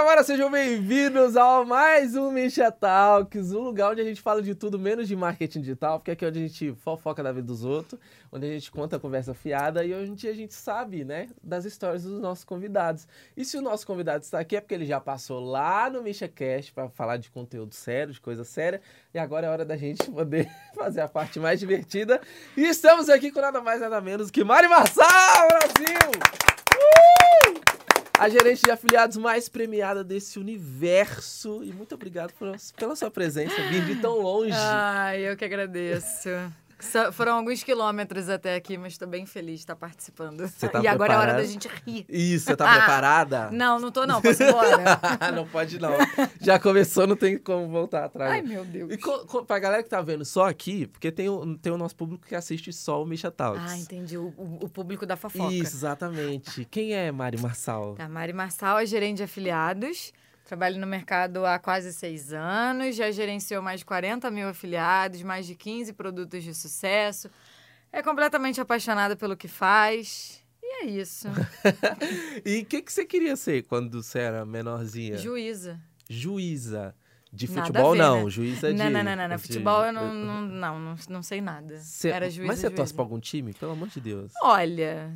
Chamara, sejam bem-vindos a mais um Misha Talks, um lugar onde a gente fala de tudo menos de marketing digital, porque aqui é onde a gente fofoca da vida dos outros, onde a gente conta a conversa fiada e onde a gente sabe, né, das histórias dos nossos convidados. E se o nosso convidado está aqui é porque ele já passou lá no MishaCast para falar de conteúdo sério, de coisa séria, e agora é hora da gente poder fazer a parte mais divertida. E estamos aqui com nada mais nada menos que Mari Marçal, Brasil! A gerente de afiliados mais premiada desse universo. E muito obrigado por, pela sua presença, vir de tão longe. Ai, eu que agradeço. Foram alguns quilômetros até aqui, mas estou bem feliz de estar participando. Você tá e agora é hora da gente rir. Isso, você tá preparada? Não, não tô não, posso ir embora. não pode não. Já começou, não tem como voltar atrás. Ai, meu Deus. E com, pra galera que tá vendo só aqui, porque tem o, tem o nosso público que assiste só o Misha Talks. Ah, entendi. O, o, o público da fofoca. Isso, exatamente. Quem é Mari Marçal? Tá, Mari Marçal é gerente de afiliados. Trabalho no mercado há quase seis anos, já gerenciou mais de 40 mil afiliados, mais de 15 produtos de sucesso. É completamente apaixonada pelo que faz. E é isso. e o que, que você queria ser quando você era menorzinha? Juíza. Juíza. De futebol, ver, não. Né? Juíza de. Não, não, não, não. De... Futebol eu não, não, não, não, sei nada. Cê... Era juíza. Mas você juíza. torce pra algum time? Pelo amor de Deus. Olha.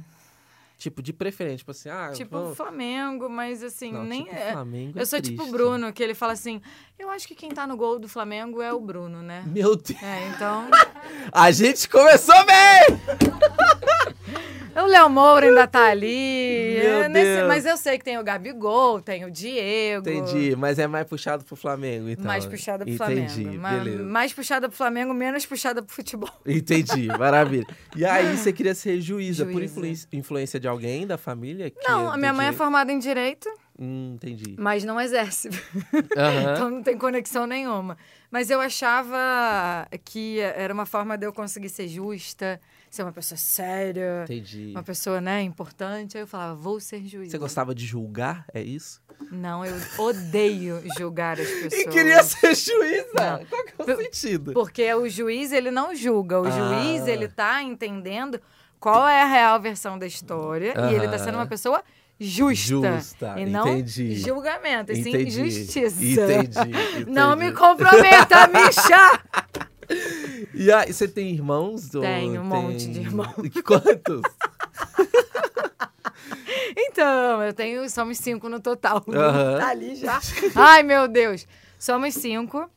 Tipo, de preferência, tipo assim, ah. Tipo vamos... Flamengo, mas assim, não, nem. Tipo, é... Flamengo é eu sou tipo o Bruno, que ele fala assim: eu acho que quem tá no gol do Flamengo é o Bruno, né? Meu Deus! É, então. A gente começou bem! O Léo Moura ainda tá ali. Meu é nesse... Mas eu sei que tem o Gabigol, tem o Diego. Entendi, mas é mais puxado pro Flamengo, então. Mais puxado pro Entendi, Flamengo. beleza. Mais puxada pro Flamengo, menos puxada pro futebol. Entendi, maravilha. E aí você queria ser juíza, Juíza. por influência, influência de alguém da família? Não, é a minha mãe é direito? formada em Direito, Hum, entendi. mas não exerce. Aham. Então não tem conexão nenhuma. Mas eu achava que era uma forma de eu conseguir ser justa, ser uma pessoa séria, Entendi. uma pessoa, né, importante. Aí eu falava, vou ser juíza. Você gostava de julgar? É isso? Não, eu odeio julgar as pessoas. E queria ser juíza? Não. Qual é o sentido? Porque o juiz, ele não julga. O Ah. juiz, ele tá entendendo qual é a real versão da história. E ele tá sendo uma pessoa justa. Justa, E não entendi. julgamento, e sim Entendi. justiça. Entendi, Não entendi. me comprometa, Micha! E aí, você tem irmãos? Tenho um tem- monte de irmãos. Quantos? Então, eu tenho. Somos cinco no total. Tá ali já. Ai, meu Deus. Somos cinco,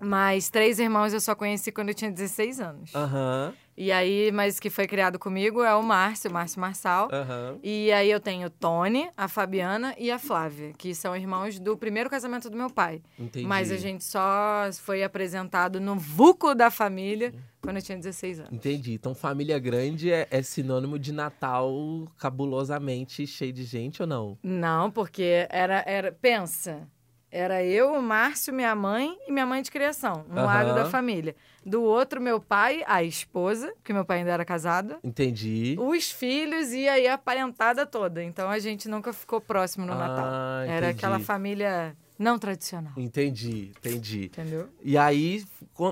mas três irmãos eu só conheci quando eu tinha 16 anos. Aham, E aí, mas que foi criado comigo é o Márcio, o Márcio Marçal. aham. E aí eu tenho Tony, a Fabiana e a Flávia, que são irmãos do primeiro casamento do meu pai. Entendi. Mas a gente só foi apresentado no vulco da família quando eu tinha 16 anos. Entendi. Então, família grande é, é sinônimo de Natal cabulosamente cheio de gente ou não? Não, porque era, era. Pensa. Era eu, o Márcio, minha mãe e minha mãe de criação, um lado Aham. da família. Do outro, meu pai, a esposa, que meu pai ainda era casado, Entendi. os filhos e aí a parentada toda. Então a gente nunca ficou próximo no Ah, Natal. Era entendi. aquela família não tradicional. Entendi, entendi. Entendeu? E aí,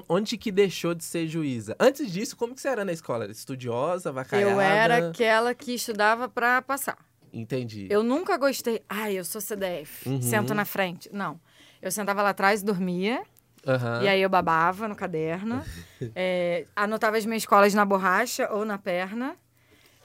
onde que deixou de ser juíza? Antes disso, como que você era na escola? Era Estudiosa, vacaiada? Eu era aquela que estudava pra passar. Entendi. Eu nunca gostei. Ai, eu sou CDF. Uhum. Sento na frente. Não. Eu sentava lá atrás e dormia. Aham. E aí eu babava no caderno. é, anotava as minhas colas na borracha ou na perna.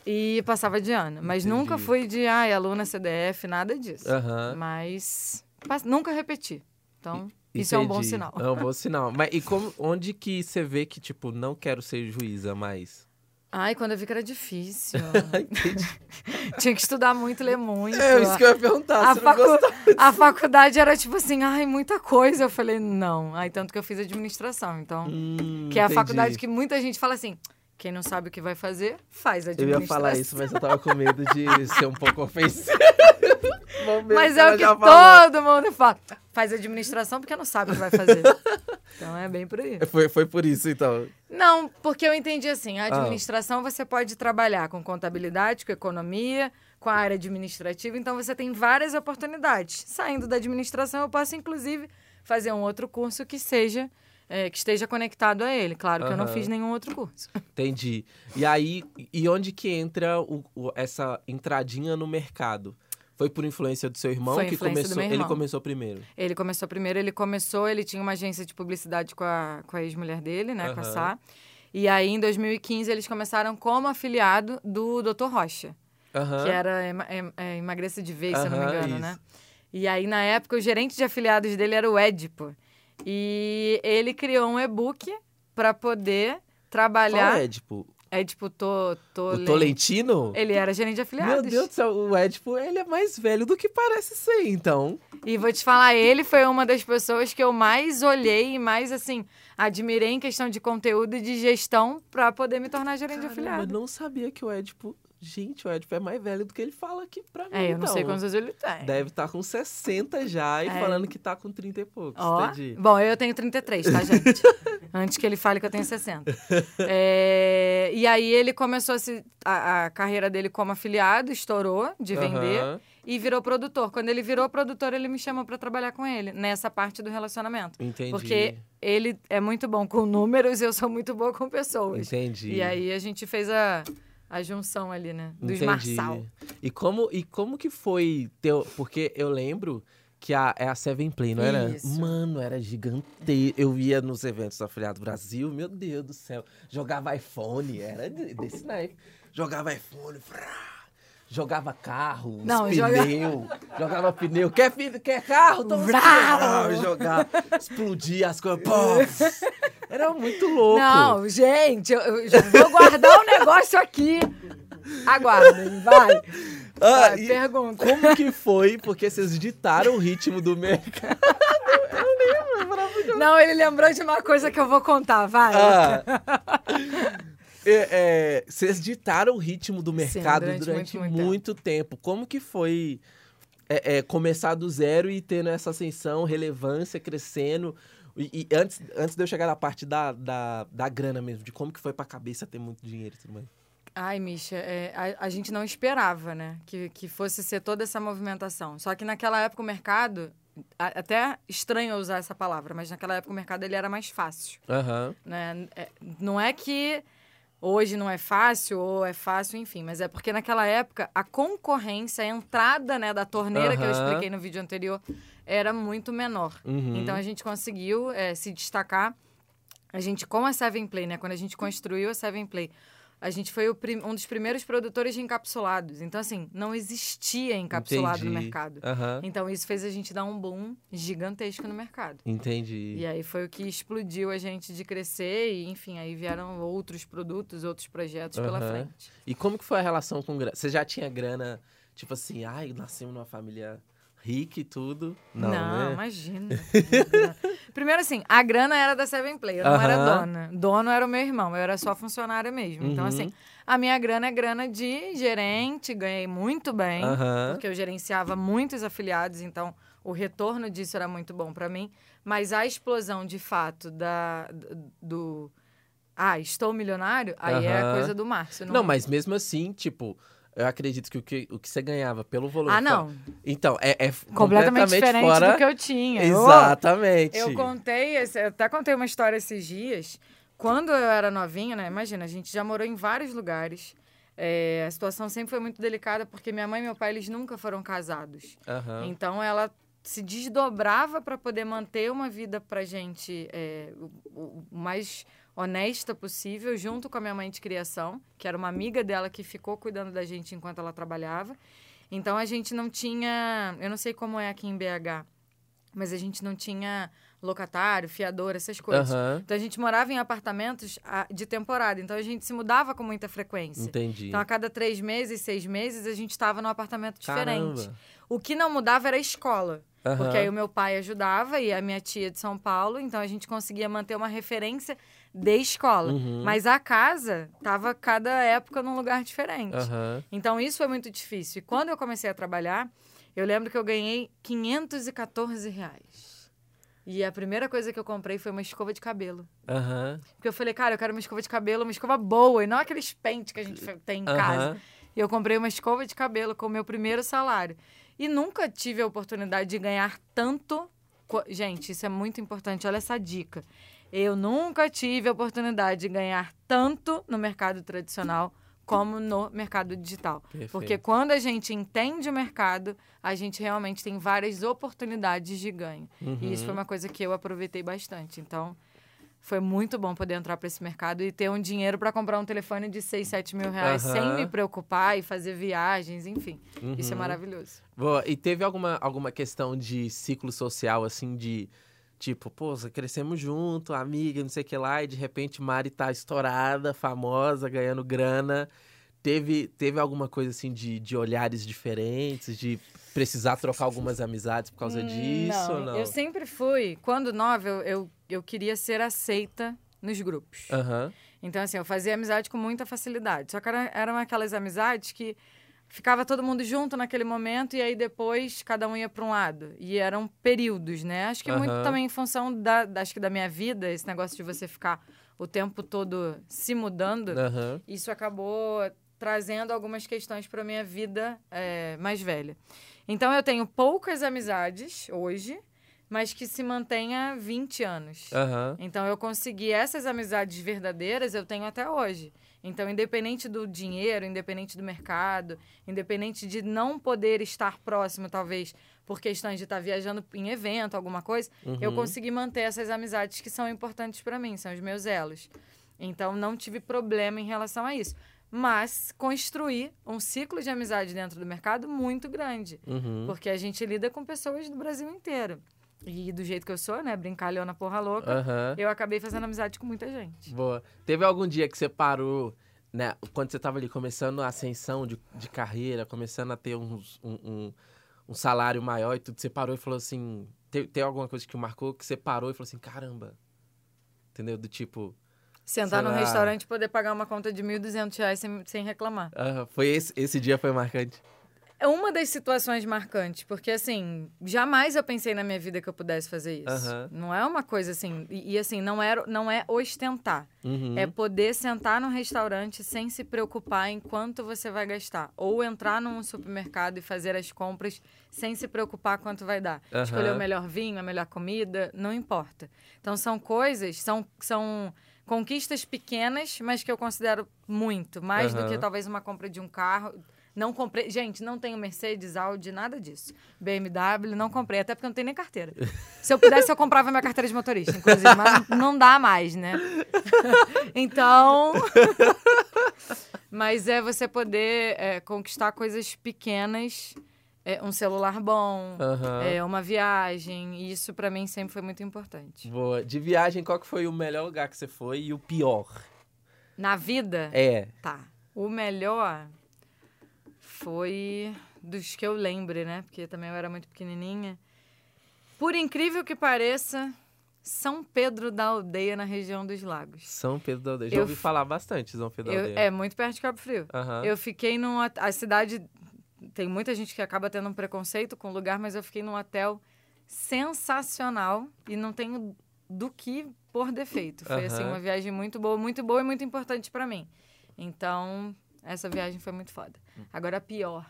E passava de ano. Mas Entendi. nunca fui de, ai, aluna CDF, nada disso. Aham. Mas nunca repeti. Então, isso é um bom Entendi. sinal. É um bom sinal. Mas e como, onde que você vê que, tipo, não quero ser juíza mais? Ai, quando eu vi que era difícil. Entendi. Tinha que estudar muito, ler muito. É isso que eu ia perguntar. a, facu- a faculdade era tipo assim, ai, muita coisa. Eu falei, não. Aí tanto que eu fiz administração, então. Hum, que é a entendi. faculdade que muita gente fala assim: quem não sabe o que vai fazer, faz Eu administração. ia falar isso, mas eu tava com medo de ser um pouco ofensivo. Mas é o que todo mundo fala. Faz administração porque não sabe o que vai fazer. então é bem por aí. Foi, foi por isso, então. Não, porque eu entendi assim: Ah. a administração você pode trabalhar com contabilidade, com economia, com a área administrativa, então você tem várias oportunidades. Saindo da administração, eu posso, inclusive, fazer um outro curso que seja. é, que esteja conectado a ele. Claro que eu não fiz nenhum outro curso. Entendi. E aí, e onde que entra o- o- essa entradinha no mercado? Foi por influência do seu irmão Foi que começou. Ele começou primeiro. Ele começou primeiro, ele começou, ele tinha uma agência de publicidade com a, com a ex-mulher dele, né, com a. Sá. E aí, em 2015, eles começaram como afiliado do Dr. Rocha, Aham. que era ema- em- é, emagreça de vez, se eu não me engano, isso. né? E aí, na época, o gerente de afiliados dele era o Edipo. E ele criou um e-book para poder Qual trabalhar. É, tipo, to, to, o Tolentino? Ele era gerente de afiliados. Meu Deus do céu, o Edipo, ele é mais velho do que parece ser, então. E vou te falar, ele foi uma das pessoas que eu mais olhei e mais, assim, admirei em questão de conteúdo e de gestão para poder me tornar gerente de Caramba, eu afiliado. não sabia que o Edipo... Gente, o Edipo é mais velho do que ele fala aqui pra mim, É, eu não sei então. quantos anos ele tem. Deve estar com 60 já e É. falando que tá com 30 e poucos, Ó, entendi. bom, eu tenho 33, tá, gente? Antes que ele fale que eu tenho 60. É, e aí ele começou a, se- a- a carreira dele como afiliado, estourou de vender e virou produtor. Quando ele virou produtor, ele me chamou para trabalhar com ele nessa parte do relacionamento. Entendi. Porque ele é muito bom com números e eu sou muito boa com pessoas. Entendi. E aí a gente fez a, a junção ali, né? Dos Entendi. Marçal. E como, e como que foi teu... Porque eu lembro que a, é a Seven Play, não era? Isso. Mano, era gigante. Eu ia nos eventos do Afiliado Brasil, meu Deus do céu. Jogava iPhone, era de- desse naipe. Jogava iPhone, frá, jogava carro, Não, joga- pneu, jogava pneu. Quer, filho, quer carro? Pneus. Jogava, explodia as coisas. pô. Era muito louco. Não, gente, eu, eu vou guardar o negócio aqui. Aguardem, vai. Ah, vai pergunta. Como que foi? Porque vocês ditaram o ritmo do mercado. Não, ele lembrou de uma coisa que eu vou contar, vai. Ah, é, é, vocês ditaram o ritmo do mercado durante durante, muito, muito, muito tempo. Como que foi é, é, começar do zero e tendo essa ascensão, relevância, crescendo? E, e antes, antes de eu chegar na parte da, da, da grana mesmo, de como que foi pra cabeça ter muito dinheiro e tudo mais. Ai, Misha, é, a, a gente não esperava, né? Que, que fosse ser toda essa movimentação. Só que naquela época o mercado, a- até estranho usar essa palavra, mas naquela época o mercado ele era mais fácil. Aham. né? É, não é que hoje não é fácil ou é fácil, enfim, mas é porque naquela época a concorrência, a entrada né, da torneira que eu expliquei no vídeo anterior era muito menor. Uhum. Então a gente conseguiu é, se destacar. A gente, com a Seven Play, né? Quando a gente construiu a Seven Play, a gente foi um dos primeiros produtores de encapsulados. Então, assim, não existia encapsulado no Entendi. mercado. Aham. Então, isso fez a gente dar um boom gigantesco no mercado. Entendi. E aí foi o que explodiu a gente de crescer e, enfim, aí vieram outros produtos, outros projetos pela Aham. frente. E como que foi a relação com grana? Você já tinha grana, tipo assim, ai, nascemos numa família rica e tudo? Não, né? imagina. Primeiro assim, a grana era da Seven Play, eu não era Aham. dona. Dono era o meu irmão, eu era só funcionária mesmo. Então Uhum. assim, a minha grana é grana de gerente, ganhei muito bem, Aham. porque eu gerenciava muitos afiliados, então o retorno disso era muito bom para mim. Mas a explosão, de fato, da, do... Ah, estou milionário? Aí é a coisa do Márcio. Não, mas mesmo assim, tipo, eu acredito que o que, o que você ganhava pelo volume. Ah, não. Então, é, é Completamente completamente diferente fora. do que eu tinha. Exatamente. Eu contei, eu até contei uma história esses dias. Quando eu era novinha, né? Imagina, a gente já morou em vários lugares. É, a situação sempre foi muito delicada porque minha mãe e meu pai eles nunca foram casados. Aham. Então ela se desdobrava para poder manter uma vida pra gente é, o- o mais honesta possível, junto com a minha mãe de criação, que era uma amiga dela que ficou cuidando da gente enquanto ela trabalhava. Então a gente não tinha, eu não sei como é aqui em BH, mas a gente não tinha locatário, fiador, essas coisas. Aham. Então a gente morava em apartamentos ah, de temporada, então a gente se mudava com muita frequência. Entendi. Então, a cada três meses, seis meses, a gente estava num apartamento diferente. Caramba. O que não mudava era a escola. Aham. Porque aí o meu pai ajudava e a minha tia de São Paulo, então a gente conseguia manter uma referência de escola. Uhum. Mas a casa tava cada época num lugar diferente. Aham. Então isso foi muito difícil. E quando eu comecei a trabalhar, eu lembro que eu ganhei 514 reais. E a primeira coisa que eu comprei foi uma escova de cabelo. Aham. Porque eu falei, cara, eu quero uma escova de cabelo, uma escova boa, e não aqueles pentes que a gente tem em casa. E eu comprei uma escova de cabelo com o meu primeiro salário. E nunca tive a oportunidade de ganhar tanto. Gente, isso é muito importante. Olha essa dica. Eu nunca tive a oportunidade de ganhar tanto no mercado tradicional como no mercado digital. Perfeito. Porque quando a gente entende o mercado, a gente realmente tem várias oportunidades de ganho. E isso foi Uhum. uma coisa que eu aproveitei bastante. Então, foi muito bom poder entrar para esse mercado e ter um dinheiro para comprar um telefone de 6, 7 mil reais sem Aham. me preocupar e fazer viagens, enfim. Isso é Uhum. maravilhoso. Boa. E teve alguma, alguma questão de ciclo social, assim, de tipo, pô, crescemos junto, amiga, não sei o que lá, e de repente Mari tá estourada, famosa, ganhando grana. Teve, teve alguma coisa assim de, de olhares diferentes, de precisar trocar algumas amizades por causa disso não? Hum, Eu sempre fui, quando nova, eu, eu, eu queria ser aceita nos grupos. Aham. Então, assim, eu fazia amizade com muita facilidade. Só que era- eram aquelas amizades que ficava todo mundo junto naquele momento e aí depois cada um ia para um lado. E eram períodos, né? Acho que muito Aham. também em função da, da- acho que da minha vida, esse negócio de você ficar o tempo todo se mudando, Aham. isso acabou trazendo algumas questões para minha vida é, mais velha. Então, eu tenho poucas amizades hoje, mas que se mantêm há 20 anos. Aham. Então eu consegui essas amizades verdadeiras, eu tenho até hoje. Então, independente do dinheiro, independente do mercado, independente de não poder estar próximo, talvez por questões de estar viajando em evento, alguma coisa, eu Uhum. consegui manter essas amizades que são importantes para mim, são os meus elos. Então, não tive problema em relação a isso. Mas construí um ciclo de amizade dentro do mercado muito grande. Uhum. Porque a gente lida com pessoas do Brasil inteiro. E do jeito que eu sou, né? Brincalhona porra louca Aham. eu acabei fazendo amizade com muita gente. Boa. Teve algum dia que você parou, né? Quando você tava ali começando a ascensão de, de carreira, começando a ter uns- um, um, um salário maior e tudo, você parou e falou assim. Tem, tem alguma coisa que marcou que você parou e falou assim, caramba. Entendeu? Do tipo. Sentar num restaurante e poder pagar uma conta de 1.200 reais sem, sem reclamar. aham, foi esse, esse dia foi marcante. É uma das situações marcantes, porque assim, jamais eu pensei na minha vida que eu pudesse fazer isso. Aham. Não é uma coisa assim, e, e, assim, não é, não é ostentar. Uhum. É poder sentar num restaurante sem se preocupar em quanto você vai gastar. Ou entrar num supermercado e fazer as compras sem se preocupar quanto vai dar. Aham. Escolher o melhor vinho, a melhor comida, não importa. Então são coisas, são, são conquistas pequenas, mas que eu considero muito. Mais do que talvez uma compra de um carro. Não comprei. Gente, não tenho Mercedes, Audi, nada disso. BMW, não comprei, até porque eu não tenho nem carteira. Se eu pudesse, eu comprava minha carteira de motorista, inclusive, mas não- dá mais, né? Então. Mas é você poder é, conquistar coisas pequenas, é, um celular bom, Aham. é, uma viagem. E isso pra mim sempre foi muito importante. Boa. De viagem, qual que foi o melhor lugar que você foi e o pior? Na vida, É. tá. O melhor foi dos que eu lembre, né? Porque também eu era muito pequenininha. Por incrível que pareça, São Pedro da Aldeia, na região dos Lagos. São Pedro da Aldeia. Já Eu ouvi f- falar bastante São Pedro da Eu- Aldeia. é muito perto de Cabo Frio. Aham. Eu fiquei num. hot- A cidade. Tem muita gente que acaba tendo um preconceito com o lugar, mas eu fiquei num hotel sensacional e não tenho do que por defeito. Foi assim Aham. uma viagem muito boa, muito boa e muito importante pra mim. Então, essa viagem foi muito foda. Agora a pior.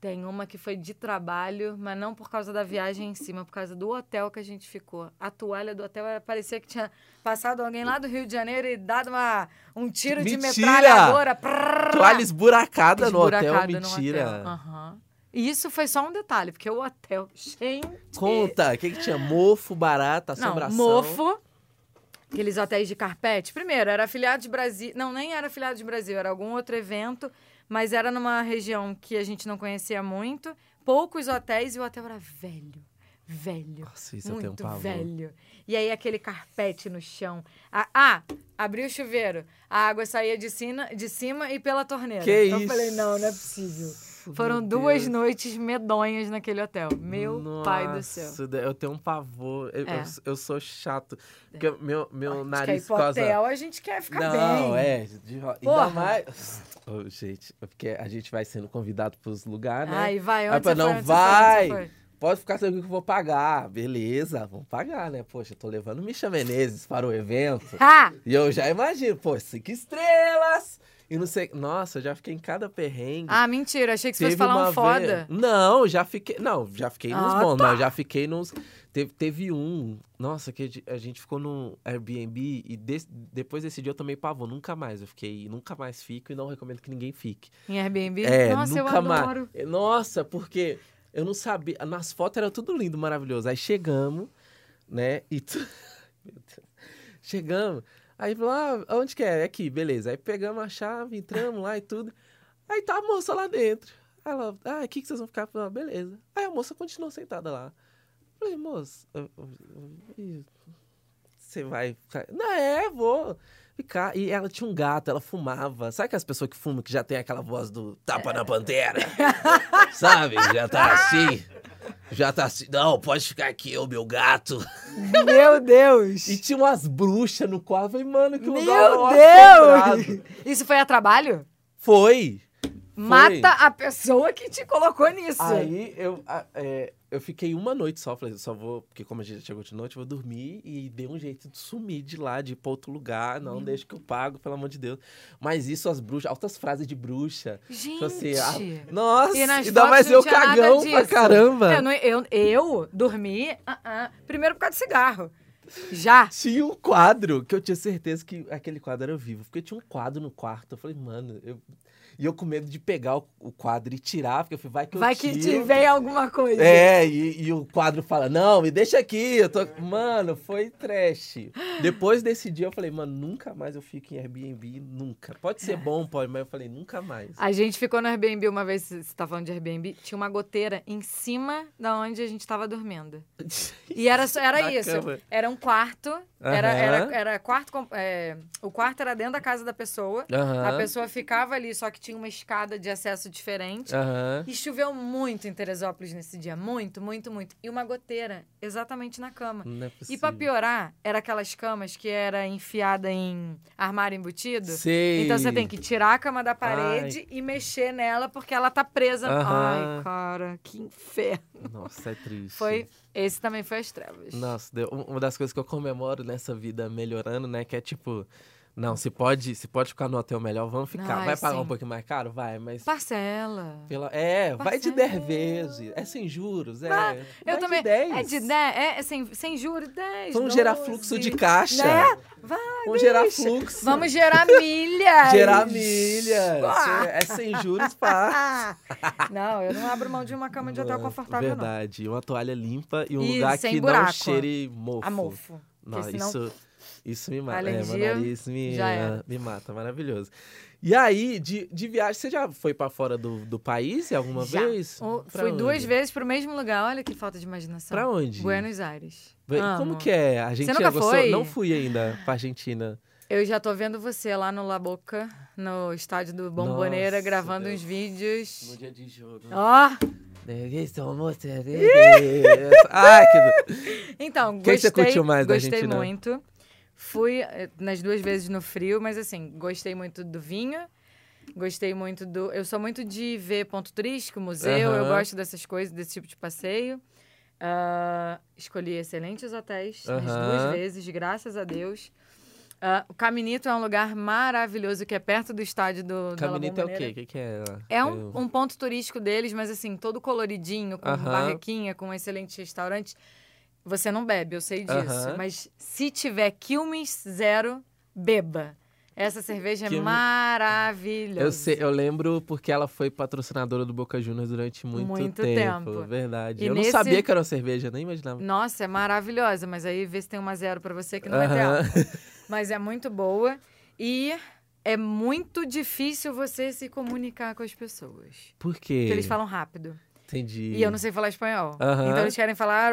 Tem uma que foi de trabalho, mas não por causa da viagem em cima, por causa do hotel que a gente ficou. A toalha do hotel era- parecia que tinha passado alguém lá do Rio de Janeiro e dado uma, um tiro de Mentira! metralhadora. Prrrr, Toalha esburacada no hotel, esburacada no mentira. hotel. Aham. E isso foi só um detalhe, porque o hotel, gente... Conta, o que, que tinha? Mofo, barata, Não, assombração. mofo. Aqueles hotéis de carpete. Primeiro, era afiliado de Brasil. Não, nem era afiliado de Brasil, era algum outro evento, mas era numa região que a gente não conhecia muito. Poucos hotéis e o hotel era velho. Velho. Nossa, isso eu tenho um muito pavor. velho. E aí aquele carpete no chão. Ah, ah, abriu o chuveiro. A água saía de cima, de cima e pela torneira. Que eu isso? falei, não, não é possível. Foram duas Deus. noites medonhas naquele hotel. Meu pai do céu. Nossa, Eu tenho um pavor. Eu, É. eu, eu sou chato. Porque meu, meu A gente quer ir nariz hotel, a gente quer ficar Não, bem. é. de- Ainda Porra. mais... Ô, gente, é porque a gente vai sendo convidado pros lugares, né? Ai, vai, Aí, onde pô, você não, foi? Onde você vai. foi? Onde você foi? Pode ficar tranquilo que eu vou pagar. Beleza, vamos pagar, né? Poxa, eu tô levando Misha Menezes para o evento. Ha! E eu já imagino, pô, cinco estrelas. E não sei. Nossa, eu já fiquei em cada perrengue. Ah, mentira. Achei que você fosse falar um foda. vez- Não, já fiquei. Não, já fiquei nos Ah, bons, tá. mas já fiquei nos. Teve, teve um. Nossa, que a gente- ficou no Airbnb e des- depois desse dia eu tomei pavor. Nunca mais. Eu fiquei. Nunca mais fico e não recomendo que ninguém fique. Em Airbnb? É, Nossa, nunca eu mais. adoro. Nossa, porque eu não sabia. Nas fotos era tudo lindo, maravilhoso. Aí chegamos, né? E tu... Meu Deus. Chegamos. Aí falou, ah, onde que é? É aqui, beleza. Aí pegamos a chave, entramos lá e tudo. Aí tá a moça lá dentro. Ela, ah, aqui que vocês vão ficar? Falei, ah, beleza. Aí a moça continuou sentada lá. Falei, moça, você vai ficar? Não, é, vou ficar. E ela tinha um gato, ela fumava. Sabe aquelas pessoas que fumam que já tem aquela voz do tapa na pantera? Sabe? Já tá assim. Já tá assim. Não, pode ficar aqui, ô meu gato. Meu Deus! E tinha umas bruxas no quarto. Eu Falei, mano, que lugar Meu Deus! Isso foi a trabalho? Foi. Mata a pessoa que te colocou nisso. Aí eu, a- é, eu fiquei uma noite só, falei, só vou, porque como a gente chegou de noite, eu vou dormir e dei um jeito de sumir de lá, de ir pra outro lugar. Não, deixa que eu pago, pelo amor de Deus. Mas isso, as bruxas, altas frases de bruxa. Gente! Tipo assim, ah, nossa, E ainda mais eu cagão pra caramba. Eu, não- eu, eu dormi, ah, ah, primeiro por causa de cigarro. Já. Tinha um quadro que eu tinha certeza que aquele quadro era vivo. Porque tinha um quadro no quarto. Eu falei, mano, eu. E eu com medo de pegar o, o quadro e tirar, porque eu falei, vai que eu Vai que tiro. te vem alguma coisa. É, e, e o quadro fala, não, me deixa aqui, eu tô... Mano, foi trash. Depois desse dia eu falei, mano, nunca mais eu fico em Airbnb, nunca. Pode ser bom, pode, mas eu falei, nunca mais. A gente ficou no Airbnb uma vez, você tá falando de Airbnb, tinha uma goteira em cima da onde a gente tava dormindo. E era, era Na isso. cama. Era um quarto. Era, Aham. era, era quarto. é, o quarto era dentro da casa da pessoa. A Aham, pessoa ficava ali, só que tinha uma escada de acesso diferente. aham. E choveu muito em Teresópolis nesse dia. Muito, muito, muito. E uma goteira exatamente na cama. Não é E pra piorar, era aquelas camas que era enfiada em armário embutido. Sei. Então você tem que tirar a cama da parede e mexer nela porque ela tá presa. Ai, cara, que inferno. Nossa, é triste. Foi. Esse também foi as trevas. Nossa, deu- um- uma das coisas que eu comemoro nessa vida melhorando, né? Que é tipo, não, se pode, se pode ficar no hotel melhor, vamos ficar. Ai, vai pagar sim. um pouquinho mais caro? Vai, mas. Parcela. Pela, é, vai de Parcela. 10 vezes. É sem juros, é. Ah, vai Eu também. De 10. É de 10, é, é sem, sem juros, 10. Vamos gerar 12. fluxo de caixa. Né? Vai, Vamos gerar fluxo. Vamos gerar milhas. gerar milhas. Ah. É sem juros, pá. Não, eu não abro mão de uma cama de hotel confortável, Verdade. Uma toalha limpa e um E lugar que buraco. não cheire mofo. não. A mofo. Não, senão- isso, isso me mata. Alergia, é, nariz me, era. me mata. Maravilhoso. E aí, de, de viagem, você já foi pra fora do, do país alguma Já. vez? O- Fui onde? duas vezes pro mesmo lugar. Olha que falta de imaginação. Pra onde? Buenos Aires. Ve- Como Amo. que é? A gente nunca gostou? foi? Não fui ainda pra Argentina. Eu já tô vendo você lá no La Boca, no estádio do Bomboneira, Nossa, gravando Deus. uns vídeos. dia de jogo. Ó! Ai, que... Então, que gostei, você curtiu mais da gostei Argentina? muito. Fui eh, nas duas vezes no frio, mas assim, gostei muito do vinho. Gostei muito do. Eu sou muito de ver ponto turístico, museu, eu Aham. gosto dessas coisas, desse tipo de passeio. Ah, escolhi excelentes hotéis nas Aham. duas vezes, graças a Deus. Ah, o Caminito é um lugar maravilhoso que é perto do estádio do Caminito é o quê? O que, que é? É um, um ponto turístico deles, mas assim, todo coloridinho, com barraquinha, com excelentes restaurantes. Você não bebe, eu sei disso. Mas se tiver Quilmes Zero, beba. Essa cerveja é Quilmes- maravilhosa. Eu, sei, eu lembro porque ela foi patrocinadora do Boca Juniors durante muito, Muito tempo. tempo. Verdade. E eu nesse- não sabia que era uma cerveja, nem imaginava. Nossa, é maravilhosa, mas aí vê se tem uma zero pra você que não vai ter álcool. Mas é muito boa e é muito difícil você se comunicar com as pessoas. Por quê? Porque eles falam rápido. Entendi. E eu não sei falar espanhol. Então eles querem falar.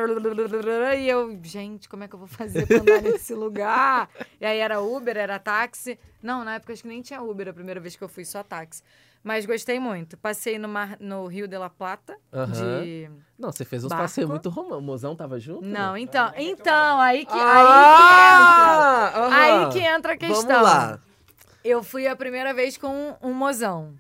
E eu, gente, como é que eu vou fazer pra andar nesse lugar? E aí era Uber, era táxi. Não, na época acho que nem tinha Uber a primeira vez que eu fui, só táxi. Mas gostei muito. Passei no, mar, no Rio de la Plata. De. Não, você fez uns Barco. passeios muito românticos. O mozão tava junto? Não, então. Então, aí que, Ah! aí que entra. Aí que entra a questão. Vamos lá. Eu fui a primeira vez com um mozão.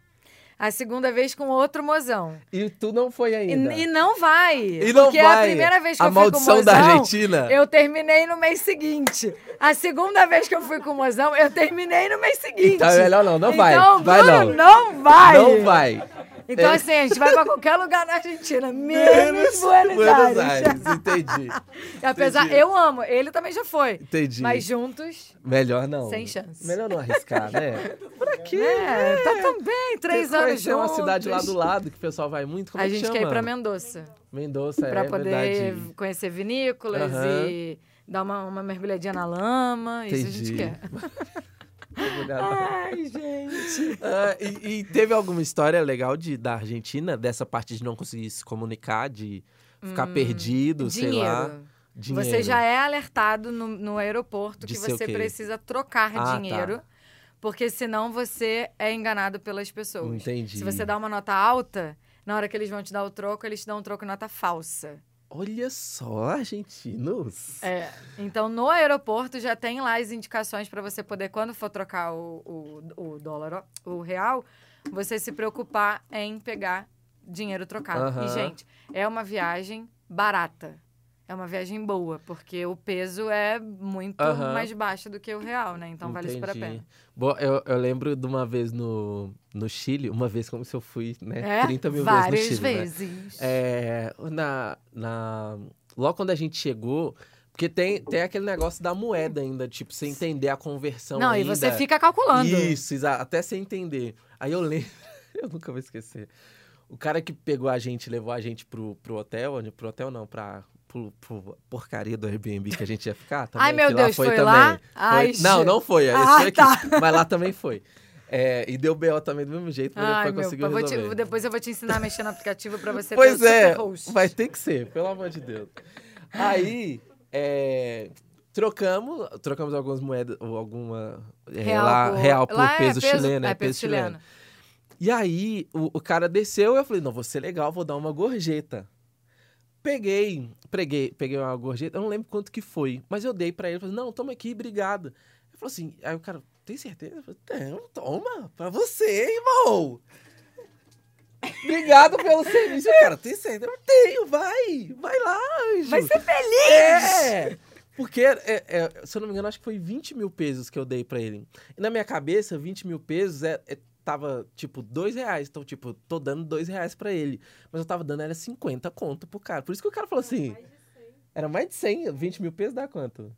A segunda vez com outro mozão. E tu não foi E, ainda. e não vai. E não porque a vai. primeira vez que A eu fui com o mozão, da Argentina. eu terminei no mês seguinte. A segunda vez que eu fui com o mozão, eu terminei no mês seguinte. Então é melhor não, não vai. Então, Vai Bruno, não. não vai. Não vai. Então, É. assim, a gente vai pra qualquer lugar na Argentina, menos Buenos, Aires. entendi. E apesar, Entendi. eu amo, ele também já foi. Entendi. Mas juntos, Melhor não. Sem chance. Melhor não arriscar, né? Pra quê? né? Tá tão bem, três Tem anos conhecer uma juntos. cidade lá do lado que o pessoal vai muito. Como A é gente chama? quer ir pra Mendoza. Mendoza, pra é poder verdade. conhecer vinícolas e dar uma, uma mergulhadinha na lama. Isso a gente Entendi. quer. Ai, gente. Ah, e, e teve alguma história legal de, da Argentina, dessa parte de não conseguir se comunicar, de ficar perdido, sei lá? Dinheiro. Dinheiro. Você já é alertado no, no aeroporto De que você precisa trocar Ah, tá. dinheiro. Porque senão você é enganado pelas pessoas. Entendi. Se você dá uma nota alta, na hora que eles vão te dar o troco, eles te dão um troco em nota falsa. Olha só, argentinos. É. Então, no aeroporto já tem lá as indicações para você poder, quando for trocar o, o, o dólar, o real, você se preocupar em pegar dinheiro trocado. Aham. E, gente, é uma viagem barata. É uma viagem boa, porque o peso é muito mais baixo do que o real, né? Então vale super a Entendi. pena. Bom, eu, eu lembro de uma vez no, no Chile, uma vez como se eu fui, né? É? 30 mil Várias vezes no Chile, né? vezes. É, na, na, logo quando a gente chegou, porque tem, tem aquele negócio da moeda ainda, tipo, você entender a conversão Não, ainda. e você fica calculando. Isso, exato, até você entender. Aí eu lembro, eu nunca vou esquecer. O cara que pegou a gente, levou a gente pro, pro hotel, pro hotel não, pra pro, pro porcaria do Airbnb que a gente ia ficar. Também, Ai, meu Deus, foi também. lá? Foi- Ai, não, não foi, esse Ah, foi aqui, tá. mas lá também foi. É, e deu BO também do mesmo jeito, mas Ai, depois conseguiu eu vou te- resolver. depois eu vou te ensinar a mexer no aplicativo para você Pois ter é, vai ter que ser, pelo amor de Deus. Aí, é, trocamos, trocamos algumas moedas, ou alguma é, Real lá, por- real por lá é peso, peso- chileno, é, é peso chileno. E aí, o, o cara desceu e eu falei, não, vou ser legal, vou dar uma gorjeta. Peguei, peguei, peguei uma gorjeta, eu não lembro quanto que foi, mas eu dei pra ele, falei, não, toma aqui, obrigado. Ele falou assim, aí o cara, tem certeza? Eu falei, não, toma, pra você, irmão. Obrigado pelo serviço. Cara, tem certeza? Eu tenho, vai, vai lá, anjo. Vai ser feliz! É! Porque, é, é, se eu não me engano, acho que foi 20 mil pesos que eu dei pra ele. E na minha cabeça, 20 mil pesos é, é- tava, tipo, dois reais. Então, tipo, tô dando dois reais pra ele. Mas eu tava dando, era 50 conto pro cara. Por isso que o cara falou assim... Era mais de 100. 20 mil pesos dá quanto?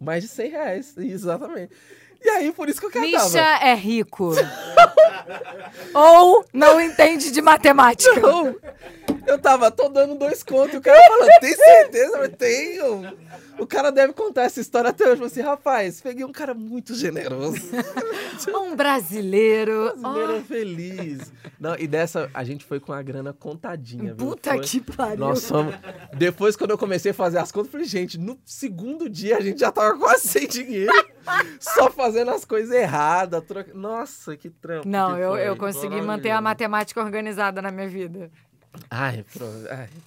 Mais de 100 reais. Exatamente. E aí, por isso que o cara Misha é rico. Ou não entende de matemática. Não, eu tava, tô dando dois contos. E o cara falou, tem certeza? Eu tenho. O cara deve contar essa história até hoje. Falei assim, rapaz, peguei um cara muito generoso. Um brasileiro. Brasileiro feliz. Não, e dessa, a gente foi com a grana contadinha, Oh, viu? puta Foi- que pariu. Nós fomos... Depois, quando eu comecei a fazer as contas, eu falei, gente, no segundo dia a gente já tava quase sem dinheiro. Só fazendo as coisas erradas. troca- Nossa, que trampo. Não, que eu, eu consegui manter a matemática organizada na minha vida. Ai,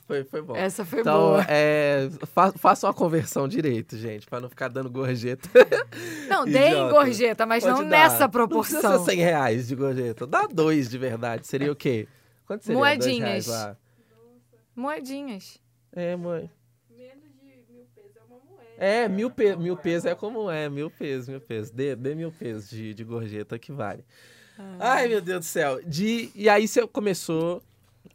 foi, foi bom. Essa foi então, boa. é, fa façam a conversão direito, gente, pra não ficar dando gorjeta. Não, deem gorjeta, mas Pode não dar. nessa Não proporção. precisa 100 reais de gorjeta. Dá dois de verdade. Seria o quê? Quanto seria Moedinhas. Moedinhas. É, mãe. É, mil, pe mil pesos é como é, mil pesos, mil pesos. Dê, dê mil pesos de, de gorjeta que vale. Ai, meu Deus do céu. De, e aí você começou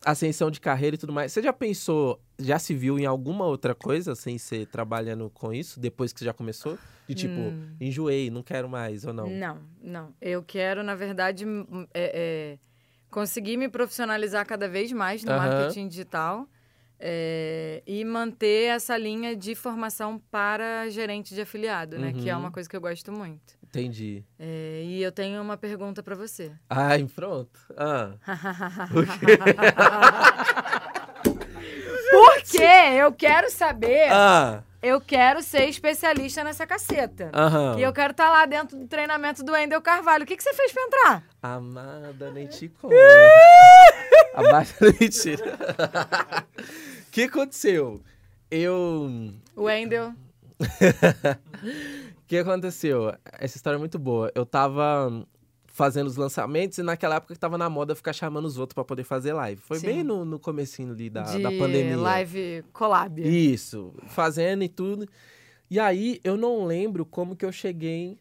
ascensão de carreira e tudo mais. Você já pensou, já se viu em alguma outra coisa sem ser trabalhando com isso, depois que você já começou? De tipo, Hum. enjoei, não quero mais, ou não? Não, não. Eu quero, na verdade, é, é, conseguir me profissionalizar cada vez mais no marketing digital é, e manter essa linha de formação para gerente de afiliado, né? Que é Uhum. uma coisa que eu gosto muito. Entendi. É, e eu tenho uma pergunta para você. Ai, pronto. Ah. Porque eu quero saber, Ah. eu quero ser especialista nessa caceta. Aham. E eu quero estar lá dentro do treinamento do Wendel Carvalho. O que, que você fez pra entrar? Amada, nem te conto. Abaixa a mentira. O que aconteceu? Eu. O Wendel. O que aconteceu? Essa história é muito boa. Eu tava fazendo os lançamentos e naquela época que tava na moda ficar chamando os outros pra poder fazer live. Foi Sim. bem no, no comecinho ali da, de da pandemia. live collab. Isso, fazendo e tudo. E aí eu não lembro como que eu cheguei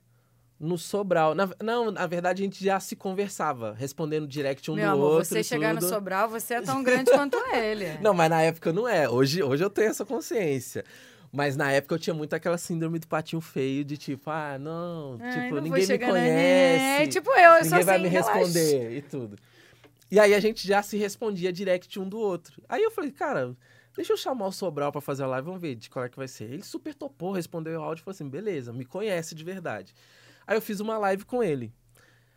no Sobral. Na- não, na verdade a gente já se conversava, respondendo direct um Meu do amor, outro. você chegar no. Sobral, você é tão grande quanto ele. Não, mas na época não é. Hoje, hoje eu tenho essa consciência. Mas na época eu tinha muito aquela síndrome do patinho feio, de tipo, ah, não, Ai, tipo, não ninguém me conhece. É, tipo eu, eu sou ninguém vai assim, me relaxa. responder e tudo. E aí a gente já se respondia direct um do outro. Aí eu falei, cara, deixa eu chamar o Sobral pra fazer a live, vamos ver de qual é que vai ser. Ele super topou, respondeu o áudio e falou assim, beleza, me conhece de verdade. Aí eu fiz uma live com ele.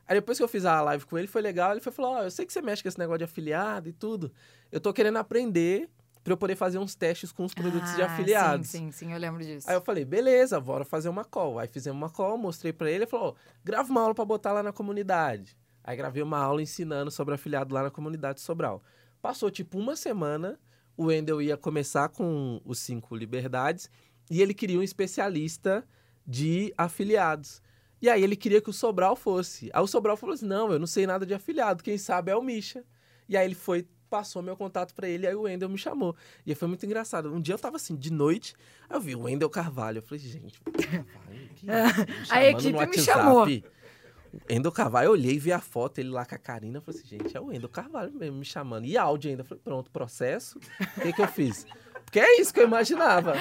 Aí depois que eu fiz a live com ele, foi legal. Ele foi falou: Ó, eu sei que você mexe com esse negócio de afiliado e tudo. Eu tô querendo aprender pra eu poder fazer uns testes com os produtos de Ah, afiliados. Sim, sim, sim, eu lembro disso. Aí eu falei, beleza, bora fazer uma call. Aí fizemos uma call, mostrei pra ele, ele falou, ó, grava uma aula pra botar lá na comunidade. Aí gravei uma aula ensinando sobre afiliado lá na comunidade Sobral. Passou tipo uma semana, o Wendel ia começar com os cinco liberdades e ele queria um especialista de afiliados. E aí ele queria que o Sobral fosse. Aí o Sobral falou assim: não, eu não sei nada de afiliado, quem sabe é o Misha. E aí ele foi, passou meu contato pra ele, aí o Wendel me chamou. E foi muito engraçado. Um dia eu tava assim, de noite, aí eu vi o Wendel Carvalho. Eu falei, gente, Carvalho, que A equipe me chamou. Wendel Carvalho, eu olhei, vi a foto, ele lá com a Karina, eu falei assim, gente, é o Wendel Carvalho mesmo me chamando. E áudio ainda. Eu falei, pronto, processo. O que que eu fiz? Porque é isso que eu imaginava.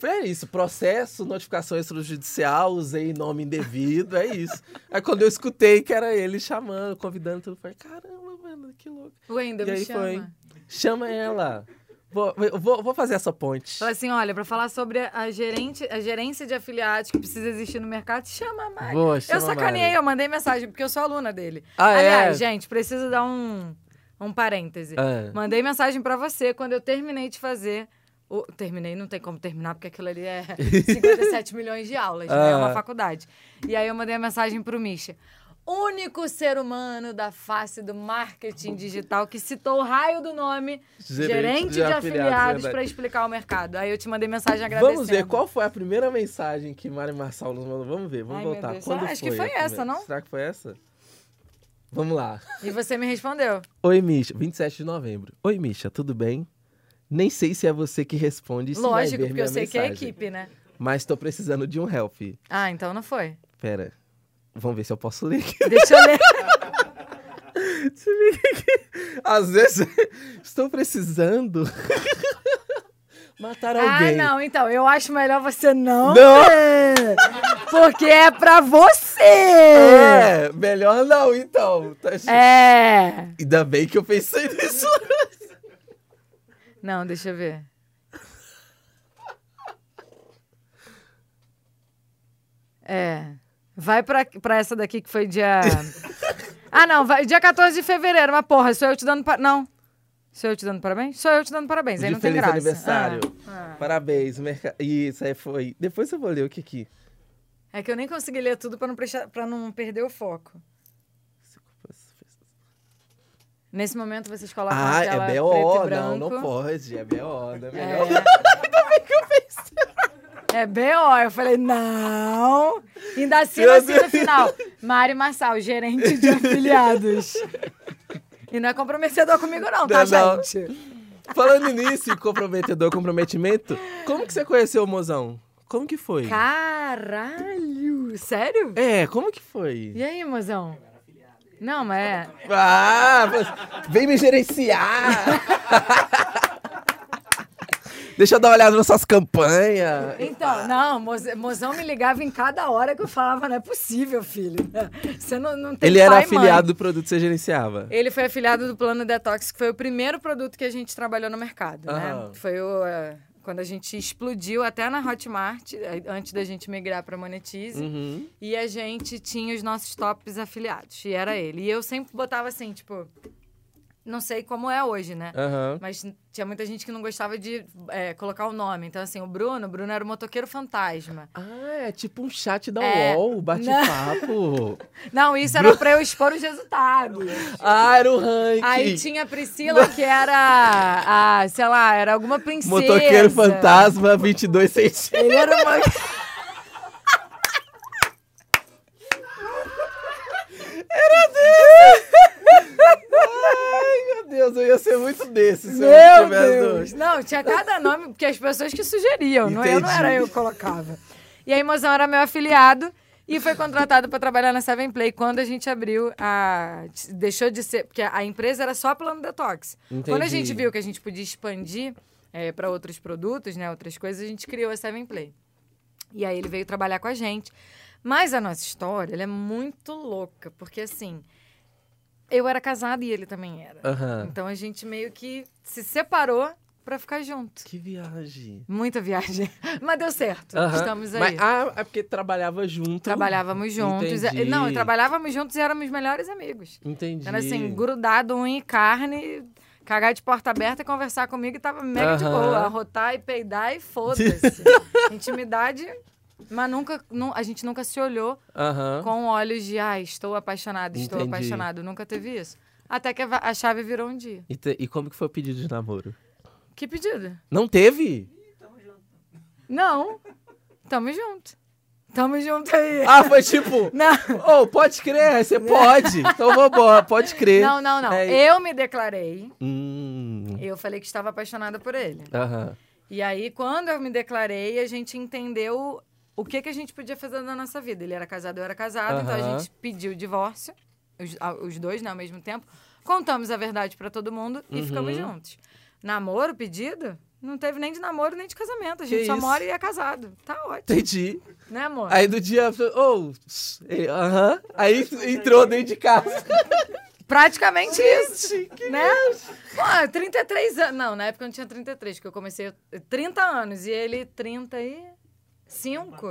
Eu é isso, processo, notificação extrajudicial, usei nome indevido, é isso. Aí quando eu escutei que era ele chamando, convidando, tudo, eu falei, caramba, mano, que louco. Wendel, E me aí chama. foi. Chama ela. Vou, eu vou, vou fazer essa ponte. Fala assim, olha, pra falar sobre a, gerente, a gerência de afiliados que precisa existir no mercado, chama a Mari. Eu chama a sacaneei, Mari. eu mandei mensagem, porque eu sou aluna dele. Ah, é? Aliás, gente, preciso dar um, um parêntese. Ah. Mandei mensagem pra você quando eu terminei de fazer. O, terminei, não tem como terminar, porque aquilo ali é 57 milhões de aulas, né? É uma Ah. faculdade. E aí eu mandei a mensagem pro Misha. Único ser humano da face do marketing digital que citou o raio do nome Gerente gerente, de de, afiliados, para explicar o mercado. Aí eu te mandei mensagem agradecendo. Vamos ver qual foi a primeira mensagem que Mari Marçal nos mandou. Vamos ver, vamos Ai, voltar. Quando Ah, acho que foi foi a primeira? essa, não? Será que foi essa? Vamos lá. E você me respondeu. Oi, Misha. 27 de novembro. Oi, Misha, tudo bem? Nem sei se é você que responde Lógico, porque eu sei que é a mensagem. equipe, né? Mas tô precisando de um help. Ah, então não foi. Pera. Vamos ver se eu posso ler aqui. Deixa eu ler. Às vezes estou precisando matar Ah, alguém. não, então, eu acho melhor você não, Não. Porque é pra você! É, melhor não, então. Tá- É. Ainda bem que eu pensei nisso. Não, deixa eu ver. É. Vai pra, pra essa daqui que foi dia. ah, não, vai, dia 14 de fevereiro. Mas, porra, sou eu te dando. Pa... Não. Sou eu te dando parabéns? Sou eu te dando parabéns. Aí De não tem feliz graça. aniversário. Ah, Parabéns. Merca... Isso aí foi. Depois eu vou ler o que aqui. ah. É que eu nem consegui ler tudo pra não, prestar, pra não perder o foco. Nesse momento vocês colocam Ah, a tela é BO. Não, não pode. É BO, não é melhor. É. É BO. Eu falei, não. Ainda assina Meu assim no final. Mari Massal, gerente de afiliados. E não é comprometedor comigo, não, tá, Não, não. gente? Falando nisso, comprometedor, comprometimento, como que você conheceu o mozão? Como que foi? Caralho! Sério? É, como que foi? E aí, mozão? Não, mas é. Ah, vem me gerenciar! Deixa eu dar uma olhada nas suas campanhas. Então, não, mozão me ligava em cada hora que eu falava, não é possível, filho. Você não, não tem Ele era pai afiliado mãe. do produto que você gerenciava. Ele foi afiliado do Plano Detox, que foi o primeiro produto que a gente trabalhou no mercado, Aham. né? Foi o, é, quando a gente explodiu até na Hotmart, é, antes da gente migrar para Monetize. Uhum. E a gente tinha os nossos tops afiliados. E era ele. E eu sempre botava assim, tipo... Não sei como é hoje, né? Uhum. Mas tinha muita gente que não gostava de é, colocar o nome. Então, assim, o Bruno, o Bruno era o motoqueiro fantasma. Ah, é tipo um chat da é... UOL, bate-papo. Não, isso era pra eu expor os resultados. ah, era o ranking. Aí tinha a Priscila, que era, a, sei lá, era alguma princesa. Motoqueiro fantasma, 22 centímetros. Ele era uma... era desse! Se eu Meu tivesse Deus! dois. Não, tinha cada nome, porque as pessoas que sugeriam, não, eu, não Entendi. era eu que colocava. E aí, Mozão era meu afiliado e foi contratado para trabalhar na Seven Play quando a gente abriu a. Deixou de ser. Porque a empresa era só plano detox. Quando a Entendi. gente viu que a gente podia expandir para outros produtos, né, outras coisas, a gente criou a Seven Play. E aí ele veio trabalhar com a gente. Mas a nossa história, é muito louca, porque assim, eu era casada e ele também era. Aham. Então a gente meio que se separou pra ficar junto. Que viagem. Muita viagem. Mas deu certo. Aham. Estamos aí. Mas, ah, é porque trabalhava junto. Trabalhávamos juntos. Entendi. Não, trabalhávamos juntos e éramos melhores amigos. Entendi. Era assim, grudado, unha e carne, cagar de porta aberta e conversar comigo e tava mega de Aham. boa. Arrotar e peidar e foda-se. Intimidade, mas nunca, nu- a gente nunca se olhou Aham. com olhos de, ai, estou apaixonado, estou Entendi. apaixonado. Nunca teve isso. Até que a a chave virou um dia. E, te- e como que foi o pedido de namoro? Que pedido? Não teve? Não. Tamo junto. Tamo junto aí. Ah, foi tipo... Não. Oh, pode crer, você pode. Então vambora, pode crer. Não, não, não. É- Eu me declarei. Hum. Eu falei que estava apaixonada por ele. Aham. E aí, quando eu me declarei, a gente entendeu o que, que a gente podia fazer na nossa vida. Ele era casado, eu era casada, então a gente pediu o divórcio, os, os dois, né, ao mesmo tempo. Contamos a verdade pra todo mundo e Uhum. ficamos juntos. Namoro, pedido? Não teve nem de namoro, nem de casamento. A gente Que só isso? mora e é casado. Tá ótimo. Entendi. Né, amor? Aí do dia... Oh, ele, aham. Aí entrou dentro de casa. Praticamente isso. Gente, que né? Pô, 33 anos. Não, na época eu não tinha 33, porque eu comecei 30 anos e ele 35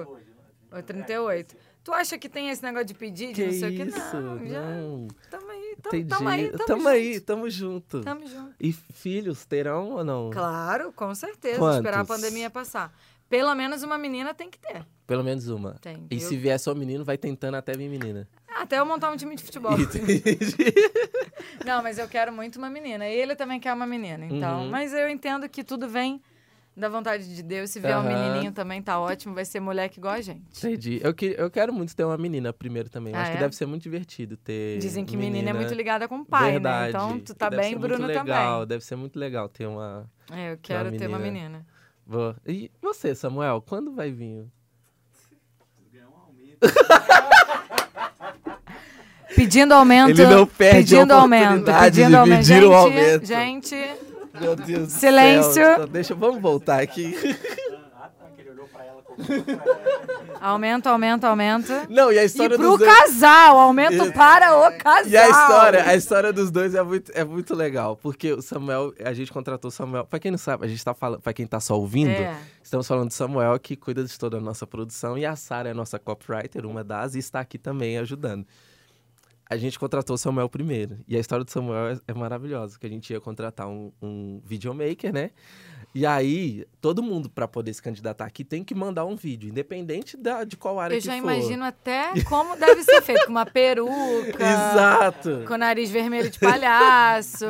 ou 38. Tu acha que tem esse negócio de pedir, de Que não sei o que? isso? Não, já. Não. Tamo aí, tamo, Entendi. tamo aí, tamo, tamo junto. aí, tamo junto. Tamo junto. E filhos terão ou não? Claro, com certeza. Quantos? Esperar a pandemia passar. Pelo menos uma menina tem que ter. Pelo menos uma. Tem. E Eu- se vier só menino, vai tentando até vir menina. Até eu montar um time de futebol. Não, mas eu quero muito uma menina. E ele também quer uma menina. Então, Uhum. mas eu entendo que tudo vem da vontade de Deus. Se vier um Aham. menininho também tá ótimo, vai ser moleque igual a gente. Entendi. Eu, que, eu quero muito ter uma menina primeiro também. Ah, Acho que é? deve ser muito divertido ter. Dizem que menina, é muito ligada com o pai, Verdade. né? Então tu tá Deve bem, ser Bruno muito legal, também. Deve ser muito legal ter uma. É, eu quero ter uma menina. menina. Vou- E você, Samuel, quando vai vir? Ganhar um aumento. Pedindo aumento. Ele não perde a pedindo aumento. oportunidade Pedindo de aumento. pedir gente, o aumento. gente, Meu Deus do Silêncio. céu. Então, Deixa, vamos voltar aqui. Que ele olhou pra ela como. aumento, aumento, aumento. Não, e a E história pro dos dois. casal, aumento para o casal. E a história, a história dos dois é muito, é muito legal. Porque o Samuel, a gente contratou o Samuel. Pra quem não sabe, a gente tá falando. Pra quem tá só ouvindo, É. estamos falando do Samuel, que cuida de toda a nossa produção. E a Sara é a nossa copywriter, uma das, e está aqui também ajudando. A gente contratou o Samuel primeiro. E a história do Samuel é, é maravilhosa, que a gente ia contratar um, um videomaker, né? E aí, todo mundo, pra poder se candidatar aqui, tem que mandar um vídeo, independente da, de qual área Eu que já for. imagino até como deve ser feito, com uma peruca. Exato. Com o nariz vermelho de palhaço.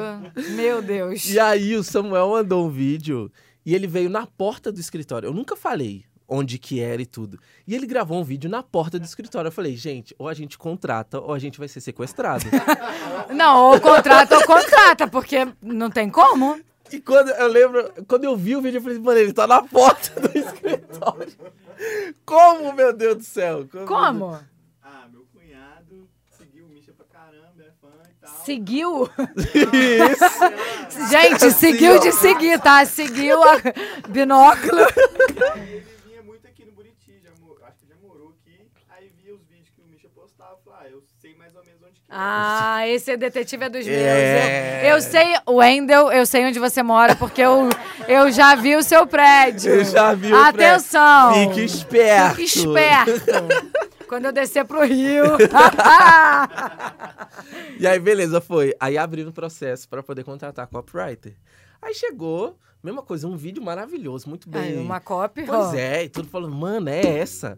Meu Deus. E aí o Samuel mandou um vídeo e ele veio na porta do escritório. Eu nunca falei onde que era e tudo. E ele gravou um vídeo na porta do escritório. Eu falei, gente, ou a gente contrata ou a gente vai ser sequestrado. Não, ou contrata ou contrata, porque não tem como. e quando eu lembro, quando eu vi o vídeo, eu falei, mano, ele tá na porta do escritório. Como, meu Deus do céu? Como? Ah, meu cunhado seguiu o Misha pra caramba, é fã e tal. Seguiu. Isso. Gente, seguiu de seguir, tá? Seguiu a binóculo. Ele vinha muito aqui no Buriti, já, mo- acho que já morou aqui. Aí via os vídeos que o Misha postava e falava, ah, eu sei mais ou menos onde que é. Ah, esse é detetive é dos meus. É. Eu, eu sei, Wendel, eu sei onde você mora, porque eu, eu já vi o seu prédio. Eu já vi o Atenção. prédio. Fique esperto. Fique esperto. Quando eu descer pro Rio. E aí, beleza, foi. Aí abriram o processo pra poder contratar copywriter. Aí chegou, mesma coisa, um vídeo maravilhoso, muito bem. Aí, uma copy. Pois ó. é, e tudo falando, mano, é essa.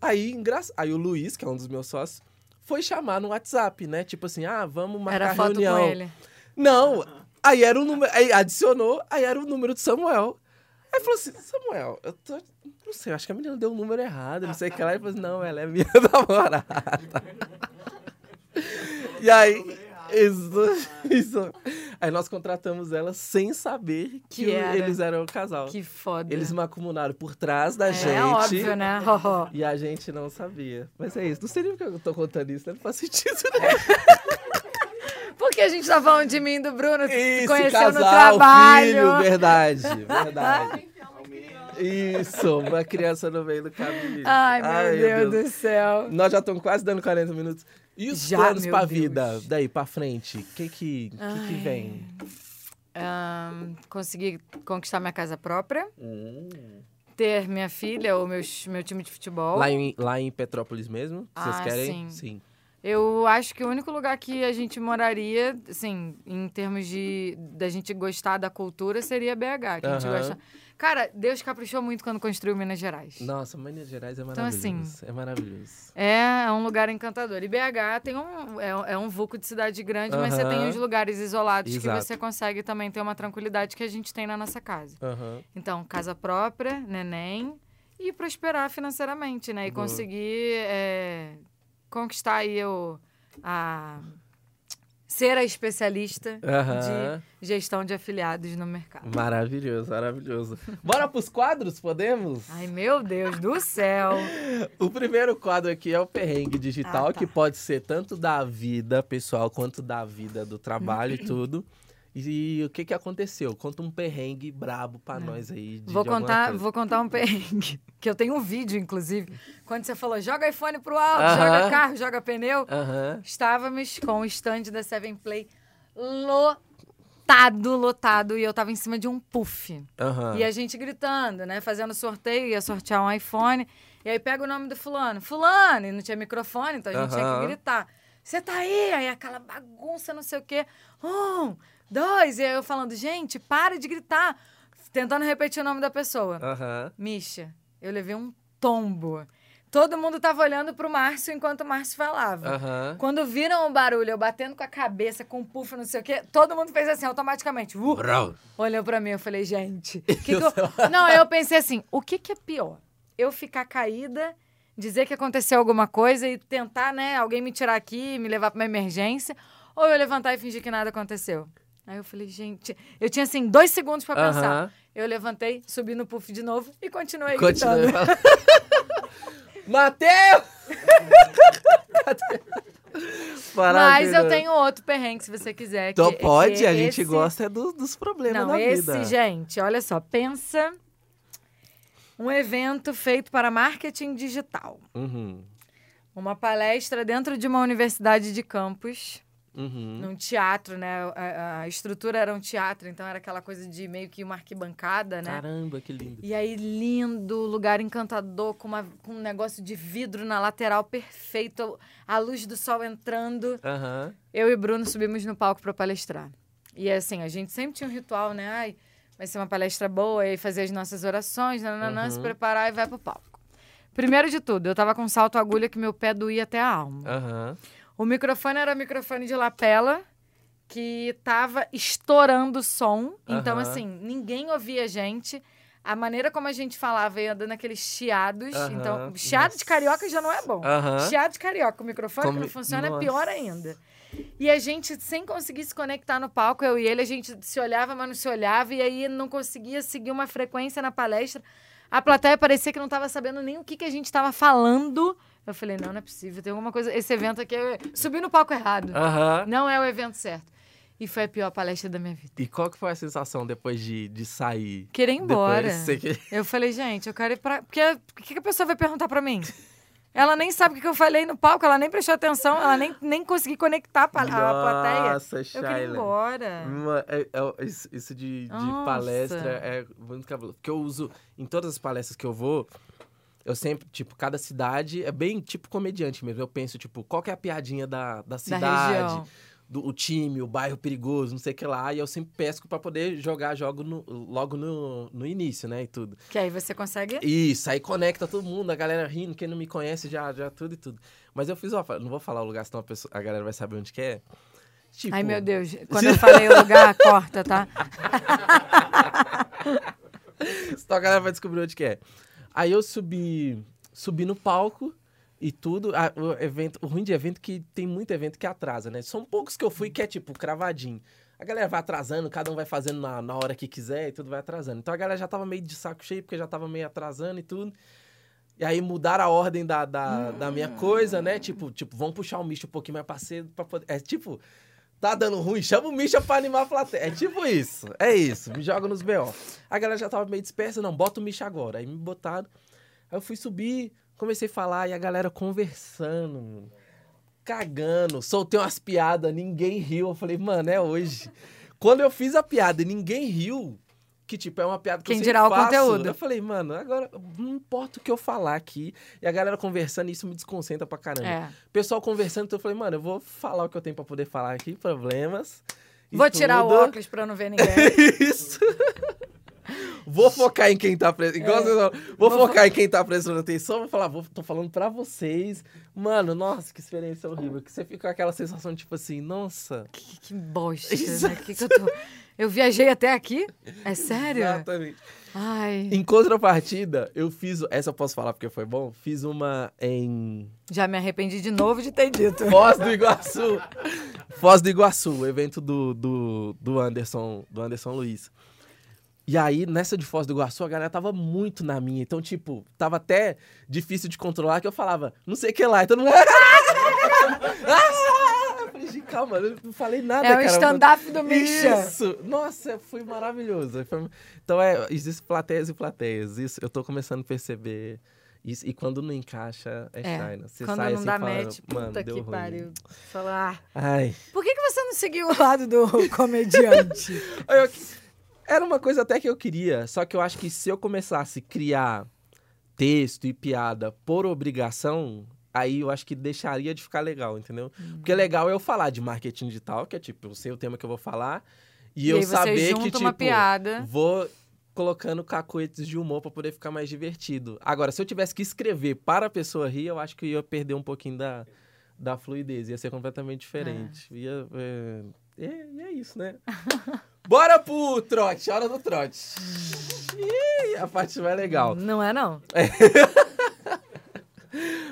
Aí, engra... aí o Luiz, que é um dos meus sócios, foi chamar no WhatsApp, né? Tipo assim, ah, vamos marcar Era foto reunião. com ele. Não, aí era o número, aí adicionou, aí era o número de Samuel. Aí falou assim, Samuel, eu tô, não sei, eu acho que a menina deu o número errado, não sei o que lá. Ele falou assim, não, ela é minha namorada. e aí, isso, isso. Aí nós contratamos ela sem saber que, Que era. eles eram o casal. Que foda. Eles macumunaram por trás da é, gente. É óbvio, né? E a gente não sabia. Mas é isso. Não sei nem porque eu tô contando isso, né? Não faz sentido, né? Porque a gente tá falando de mim e do Bruno, Isso, conheceu casal, no trabalho. filho, verdade, verdade. Aumenta. Isso, uma criança no meio do caminho. Ai, meu Deus, do céu. Nós já estamos quase dando 40 minutos. E os Já, planos pra Deus. vida, daí pra frente? O que que, que, que vem? Ahn, consegui conquistar minha casa própria, Hum. ter minha filha ou meus, meu time de futebol. Lá, em, lá em Petrópolis mesmo? Vocês Ah, querem? sim. Eu acho que o único lugar que a gente moraria, assim, em termos de da gente gostar da cultura, seria BH. Que a gente gosta. Cara, Deus caprichou muito quando construiu Minas Gerais. Nossa, Minas Gerais é Então, maravilhoso. assim, é maravilhoso. É, é um lugar encantador. E BH tem um, é, é um vulco de cidade grande, mas você tem os lugares isolados Exato. que você consegue também ter uma tranquilidade que a gente tem na nossa casa. Então, casa própria, neném e prosperar financeiramente, né? E Boa. conseguir é, conquistar aí o, a... Ser a especialista Aham. de gestão de afiliados no mercado. Maravilhoso, maravilhoso. Bora pros quadros, podemos? Ai, meu Deus do céu! O primeiro quadro aqui é o perrengue digital, Ah, tá. que pode ser tanto da vida pessoal quanto da vida do trabalho e tudo. E, o que que aconteceu? Conta um perrengue brabo pra nós aí. De, Vou de contar, vou contar um perrengue. Que eu tenho um vídeo, inclusive. Quando você falou, joga iPhone pro alto, Aham. joga carro, joga pneu. Aham. Estávamos com o stand da Seven Play lotado, lotado. E eu tava em cima de um puff. Aham. E a gente gritando, né? Fazendo sorteio, ia sortear um iPhone. E aí pega o nome do fulano. Fulano! E não tinha microfone, então a gente tinha que gritar. Você tá aí? Aí aquela bagunça, não sei o quê. Um, dois. E aí eu falando, gente, para de gritar. Tentando repetir o nome da pessoa. Aham. Misha, eu levei um tombo. Todo mundo tava olhando pro Márcio enquanto o Márcio falava. Aham. Quando viram o barulho, eu batendo com a cabeça, com um puff, não sei o quê, todo mundo fez assim, automaticamente. Uh, Brau. olhou pra mim, eu falei, gente. que que eu... Não, eu pensei assim: o que, que é pior? Eu ficar caída, dizer que aconteceu alguma coisa e tentar, né, alguém me tirar aqui, me levar pra uma emergência, ou eu levantar e fingir que nada aconteceu? Aí eu falei, gente, eu tinha assim dois segundos pra pensar. Aham. Eu levantei, subi no puff de novo e continuei Continua. gritando. Mateus! Mas eu tenho outro perrengue, se você quiser. Então que- pode, que a gente esse- gosta é do- dos problemas Não, da esse, vida. gente, olha só, pensa um evento feito para marketing digital. Uhum. Uma palestra dentro de uma universidade de campus, Uhum. num teatro, né? A, a estrutura era um teatro, então era aquela coisa de meio que uma arquibancada, né? Caramba, que lindo. E aí, lindo, lugar encantador, com, uma, com um negócio de vidro na lateral perfeito, a luz do sol entrando. Aham. Eu e Bruno subimos no palco para palestrar. E assim, a gente sempre tinha um ritual, né? Ai, vai ser uma palestra boa, e fazer as nossas orações, nananã, se Uhum. preparar e vai pro palco. Primeiro de tudo, eu tava com salto agulha que meu pé doía até a alma. Aham. O microfone era microfone de lapela que tava estourando o som. Então, Aham. assim, ninguém ouvia a gente. A maneira como a gente falava ia dando aqueles chiados. Aham. Então, chiado de Nossa. carioca já não é bom. Aham. Chiado de carioca, o microfone que Como- não funciona Nossa. é pior ainda. E a gente, sem conseguir se conectar no palco, eu e ele, a gente se olhava, mas não se olhava, e aí não conseguia seguir uma frequência na palestra. A plateia parecia que não estava sabendo nem o que, que a gente estava falando. Eu falei, não, não é possível, tem alguma coisa. Esse evento aqui, eu subi no palco errado. Aham. Não é o evento certo. E foi a pior palestra da minha vida. E qual que foi a sensação depois de, de sair? Querer ir embora. Depois, Eu falei, gente, eu quero ir pra. Porque o que, que a pessoa vai perguntar pra mim? Ela nem sabe o que eu falei no palco, ela nem prestou atenção, ela nem, nem conseguiu conectar a, plateia. Nossa, Eu queria ir embora. Uma- é- é- isso, isso de, de palestra é muito cabuloso. Porque eu uso, em todas as palestras que eu vou, eu sempre, tipo, cada cidade é bem tipo comediante mesmo. Eu penso, tipo, qual que é a piadinha da, da Da cidade, região. do o time, o bairro perigoso, não sei o que lá. E eu sempre pesco pra poder jogar jogo no- logo no, no início, né? E tudo. Que aí você consegue. Isso, aí conecta todo mundo, a galera rindo, quem não me conhece já, já tudo e tudo. Mas eu fiz, ó, não vou falar o lugar, senão a, pessoa- a galera vai saber onde que é. Tipo, Ai, meu Deus. Quando eu falei o lugar, corta, tá? Então a galera vai descobrir onde que é. Aí eu subi, subi no palco e tudo. Ah, o evento, o ruim de evento é que tem muito evento que atrasa, né? São poucos que eu fui que é tipo cravadinho. A galera vai atrasando, cada um vai fazendo na, na hora que quiser e tudo vai atrasando. Então a galera já tava meio de saco cheio, porque já tava meio atrasando e tudo. E aí mudaram a ordem da, da, da minha coisa, né? Tipo, tipo, vamos puxar o Misha um pouquinho mais pra cedo pra poder. É tipo, tá dando ruim, chama o Misha pra animar a plateia. É tipo isso. É isso. Me joga nos BO. A galera já tava meio dispersa, não, bota o Misha agora. Aí me botaram. Aí eu fui subir, comecei a falar e a galera conversando, cagando, soltei umas piadas, ninguém riu. Eu falei, mano, é hoje. Quando eu fiz a piada e ninguém riu, que tipo, é uma piada que Quem eu dirá sempre o faço, conteúdo? Eu falei, mano, agora não importa o que eu falar aqui. E a galera conversando, isso me desconcentra pra caramba. É. Pessoal conversando, então eu falei, mano, eu vou falar o que eu tenho pra poder falar aqui, problemas. Vou tirar o tudo. óculos pra não ver ninguém. Isso. Vou focar em quem tá prestando. Igual É. vocês falam, Vou Vou focar em quem tá prestando atenção. Vou falar, vou, tô falando pra vocês. Mano, nossa, que experiência horrível. Que você fica com aquela sensação, tipo assim, nossa. que, que bosta, Exato. né? Que que eu, tô... eu viajei até aqui? É sério? Exatamente. Ai, Em contrapartida, eu fiz. Essa eu posso falar porque foi bom. Fiz uma em já me arrependi de novo de ter dito. Foz do Iguaçu. Foz do Iguaçu, o evento do, do, do Anderson, do Anderson Luiz. E aí, nessa de Foz do Iguaçu, a galera tava muito na minha. Então, tipo, tava até difícil de controlar, que eu falava, não sei o que lá. Então, não... Eu falei, gente, calma, eu não falei nada, É o cara. stand-up do Misha. Isso! Nossa, foi maravilhoso. Então, é, existem plateias e plateias. Isso, eu tô começando a perceber isso. E quando não encaixa, é, É, China. Você Quando sai não assim dá falando, match, mano, puta deu que ruim. pariu. Falar, Ai. por que, que você não seguiu o lado do comediante? Eu- Era uma coisa até que eu queria, só que eu acho que se eu começasse a criar texto e piada por obrigação, aí eu acho que deixaria de ficar legal, entendeu? Hum. Porque legal é eu falar de marketing digital, que é tipo, eu sei o tema que eu vou falar, e, eu aí você saber que, tipo, piada. vou colocando cacoetes de humor pra poder ficar mais divertido. Agora, se eu tivesse que escrever para a pessoa rir, eu acho que eu ia perder um pouquinho da, da fluidez, ia ser completamente diferente. Ia, é, é, e é isso, né? Bora pro trote, hora do trote. Ih, a parte mais legal. Não é, não?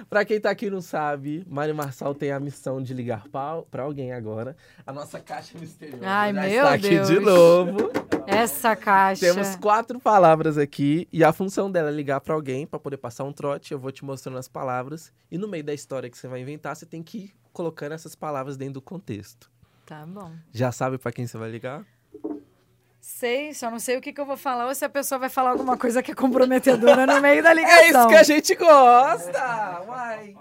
Pra quem tá aqui e não sabe, Mário Marçal tem a missão de ligar pra, pra alguém agora. A nossa caixa misteriosa Ai, já meu está aqui Deus. de novo. Essa caixa. Temos quatro palavras aqui e a função dela é ligar pra alguém pra poder passar um trote. Eu vou te mostrando as palavras e no meio da história que você vai inventar, você tem que ir colocando essas palavras dentro do contexto. Tá bom. Já sabe pra quem você vai ligar? Sei, só não sei o que, que eu vou falar ou se a pessoa vai falar alguma coisa que é comprometedora no meio da ligação. É isso que a gente gosta! Uai!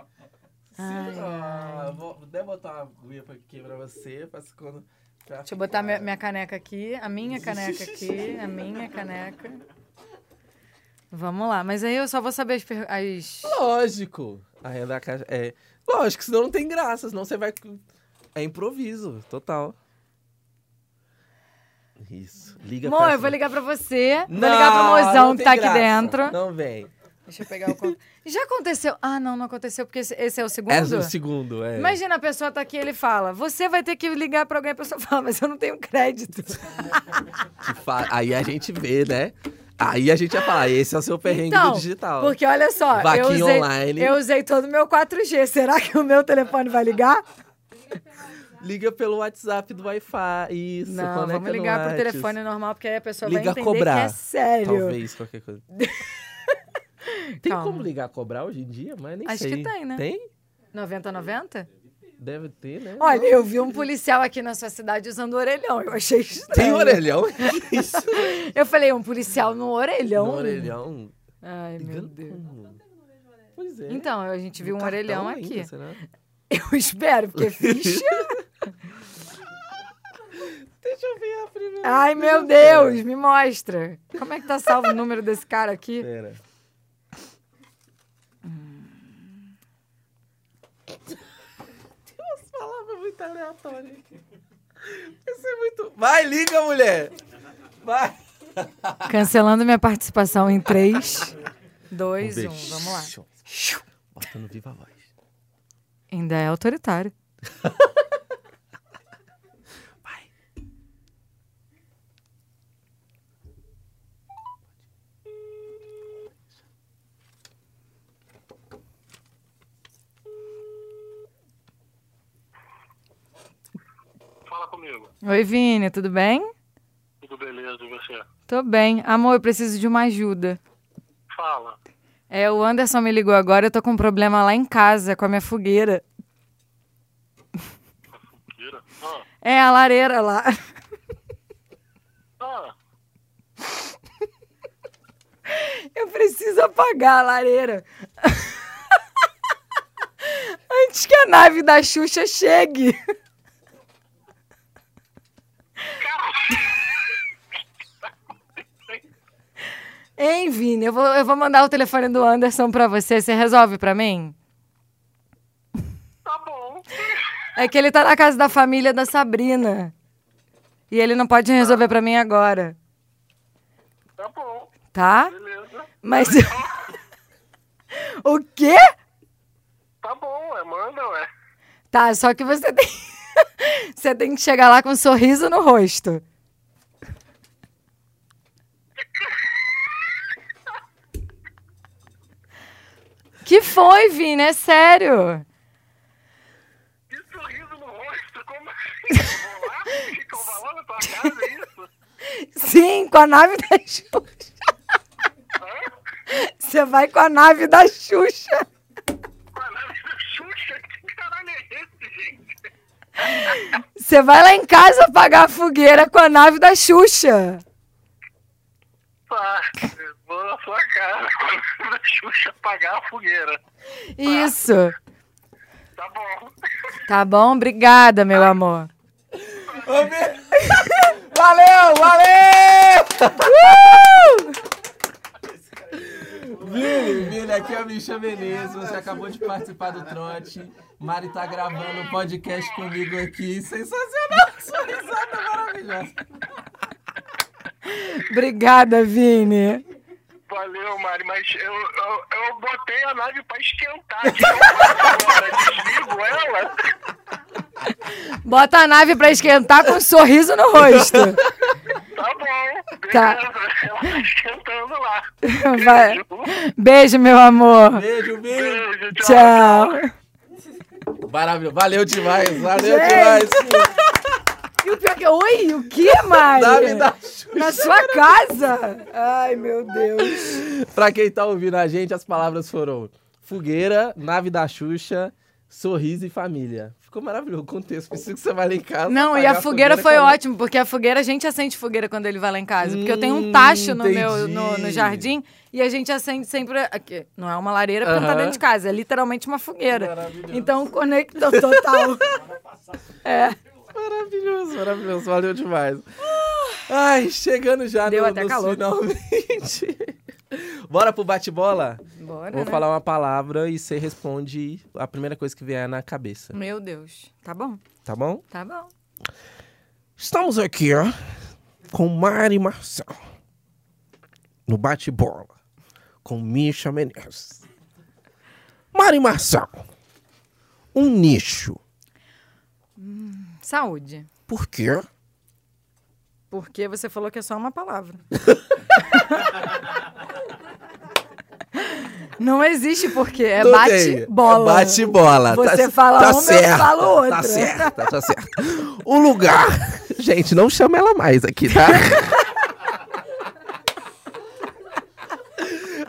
Ai, Sim. Vou até botar uma aguinha aqui pra você. Pra se quando... pra Deixa eu botar minha, minha caneca aqui, a minha caneca aqui, a minha caneca. Vamos lá, mas aí eu só vou saber as... Lógico! A renda da caixa. É. Lógico, senão não tem graça, senão você vai. É improviso, total. Isso. Liga Amor, pra eu vou ligar pra você, vou Não, ligar pro mozão que tá aqui graça. dentro. Não vem. Deixa eu pegar o... con- Já aconteceu? Ah, não, não aconteceu, porque esse, esse é o segundo? É o segundo, é. Imagina a pessoa tá aqui e ele fala, você vai ter que ligar pra alguém, a pessoa fala, mas eu não tenho crédito. Fa- Aí a gente vê, né? Aí a gente vai falar, esse é o seu perrengue Então, do digital. Porque olha só, eu usei, online. eu usei todo o meu 4G. Será que o meu telefone vai ligar? Liga pelo WhatsApp do Wi-Fi. Isso, não, conecta vamos no ligar pro telefone normal, porque aí a pessoa Liga vai a entender cobrar. que é sério. Talvez, qualquer coisa. Tem Calma. como ligar a cobrar hoje em dia? Mas nem Acho sei. que tem, né? Tem? 9090? Deve ter, né? Olha, eu vi um policial aqui na sua cidade usando orelhão. Eu achei estranho. Tem orelhão? Isso. Eu falei, um policial no orelhão? No orelhão. Ai, meu Deus. como? Pois é. Então, a gente viu No um orelhão cartão aqui. ainda, será? Eu espero, porque ficha. Deixa eu ver a primeira. Ai, meu Deus, me mostra. Como é que tá salvo o número desse cara aqui? Pera. Tem umas palavras muito aleatórias aqui. Isso é muito. Vai, liga, mulher! Vai! Cancelando minha participação em 3, 2, 1. ver. Vamos lá. Bota no viva voz. Ainda é autoritário. Vai. Fala comigo? Oi, Vini, tudo bem? Tudo beleza, e você? Tô bem. Amor, eu preciso de uma ajuda. Fala. É, o Anderson me ligou agora, eu tô com um problema lá em casa com a minha fogueira. Tira. Ah, É, a lareira lá. ah, Eu preciso apagar a lareira. Antes que a nave da Xuxa chegue. Hein, Vini? Eu vou, eu vou mandar o telefone do Anderson pra você. Você resolve pra mim? tá bom. É que ele tá na casa da família da Sabrina. E ele não pode resolver pra mim agora. Tá bom, Tá? beleza. Mas. o quê? Tá bom, é, manda, ué. Tá, só que você tem. você tem que chegar lá com um sorriso no rosto. Que foi, Vini? É sério. Que sorriso no rosto, como assim? Vou lá? Fica eu vou lá na tua casa, é isso? Sim, com a nave da Xuxa. Hã? Você vai com a nave da Xuxa. Caralho, Xuxa, que caralho é esse, gente? Você vai lá em casa apagar a fogueira com a nave da Xuxa. Tá, vou na sua casa Xuxa apagar a fogueira. Isso. Tá bom. Tá bom? Obrigada, meu amor. Ô, Vini. Valeu, valeu! Vini, Vini, aqui é o Misha Menezes. Você acabou de participar do trote. Mari tá gravando um podcast comigo aqui. Sensacional! Sua risada maravilhosa. Obrigada, Vini. Valeu, Mari, mas eu, eu, eu botei a nave pra esquentar. Agora? Desligo ela? Bota a nave pra esquentar com um sorriso no rosto. Tá bom, beleza. Tá. Ela tá esquentando lá. Vai. Beijo. Beijo, meu amor. Beijo, Vini. Beijo, tchau. Tchau. Maravilhoso. Valeu demais, valeu Gente. demais. E o pior que... Oi, o que, Mari? Nave da Xuxa. Na sua casa? Ai, meu Deus. Pra quem tá ouvindo a gente, as palavras foram fogueira, nave da Xuxa, sorriso e família. Ficou maravilhoso o contexto. Preciso que você vai lá em casa. Não, e a fogueira foi com a- ótimo, porque a fogueira, a gente acende fogueira quando ele vai lá em casa. Porque eu tenho um Hum, tacho no meu no, no entendi. jardim e a gente acende sempre. Aqui, não é uma lareira porque não tá dentro de casa, é literalmente uma fogueira. Maravilhoso. Então conectou total. é. Maravilhoso, maravilhoso. Valeu demais. Ai, chegando já Deu no, até calor. finalmente. Bora pro bate-bola? Bora. Vou né? falar uma palavra e você responde a primeira coisa que vier na cabeça. Meu Deus. Tá bom, Tá bom? tá bom. Estamos aqui, ó, com Mari Marcel. No bate-bola. Com Misha Menezes. Mari Marcel. Um nicho. Saúde. Por quê? Porque você falou que é só uma palavra. Não existe porquê, é Não tem. bate-bola. É bate-bola. Você Tá- fala tá uma, eu certa, falo outra. Tá certa, tá certo. O lugar. Gente, não chama ela mais aqui, tá?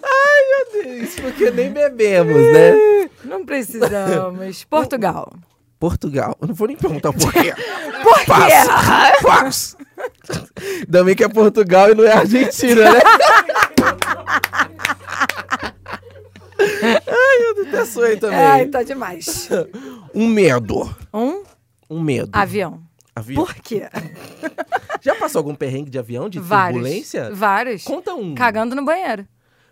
Ai, meu Deus. Porque nem bebemos, né? Não precisamos. Portugal. Portugal. Eu não vou nem perguntar por quê. Por quê? Ainda bem que é Portugal e não é Argentina, né? Ai, eu detesto aí também. Ai, tá demais. Um medo. Um Um medo. avião. Avião. Por quê? Já passou algum perrengue de avião, de Vários. turbulência? Vários. Conta um. Cagando no banheiro.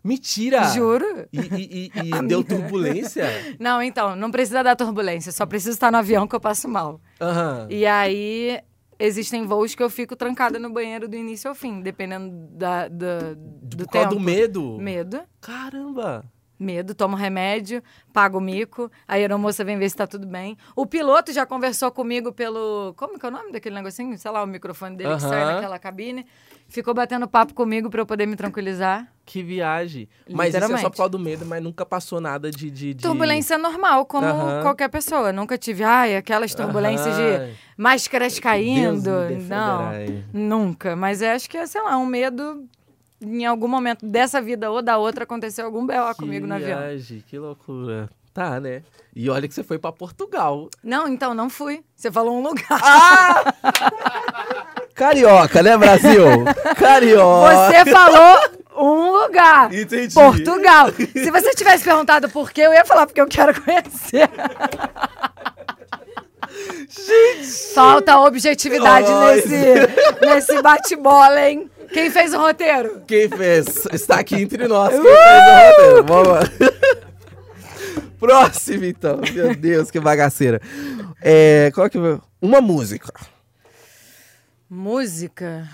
Mentira! Juro. E, e- e- e deu turbulência? Não, então, não precisa dar turbulência. Só preciso estar no avião que eu passo mal. Aham. E aí, existem voos que eu fico trancada no banheiro do início ao fim, dependendo da, da- do Por causa tempo. do medo? Medo. Caramba! Medo, tomo remédio, pago o mico, a aeromoça vem ver se tá tudo bem. O piloto já conversou comigo pelo. Como que é o nome daquele negocinho? Sei lá, o microfone dele que sai naquela cabine. Ficou batendo papo comigo pra eu poder me tranquilizar. Que viagem. Mas isso é só por causa do medo, mas nunca passou nada de. de, de... Turbulência normal, como qualquer pessoa. Nunca tive, ai, aquelas turbulências de máscaras caindo. Não, nunca. Mas eu acho que é, sei lá, um medo. Em algum momento dessa vida ou da outra aconteceu algum B.O. comigo no avião. viagem, que loucura. Tá, né? E olha que você foi pra Portugal. Não, então não fui. Você falou um lugar. Ah! Carioca, né, Brasil? Carioca. Você falou um lugar. Entendi. Portugal. Se você tivesse perguntado por quê, eu ia falar porque eu quero conhecer. Gente! Falta objetividade nesse, nesse bate-bola, hein? Quem fez o roteiro? Quem fez? Está aqui entre nós. Quem fez o roteiro? Vamos lá. Próximo, então. Meu Deus, que bagaceira. É, qual que... Uma música. Música.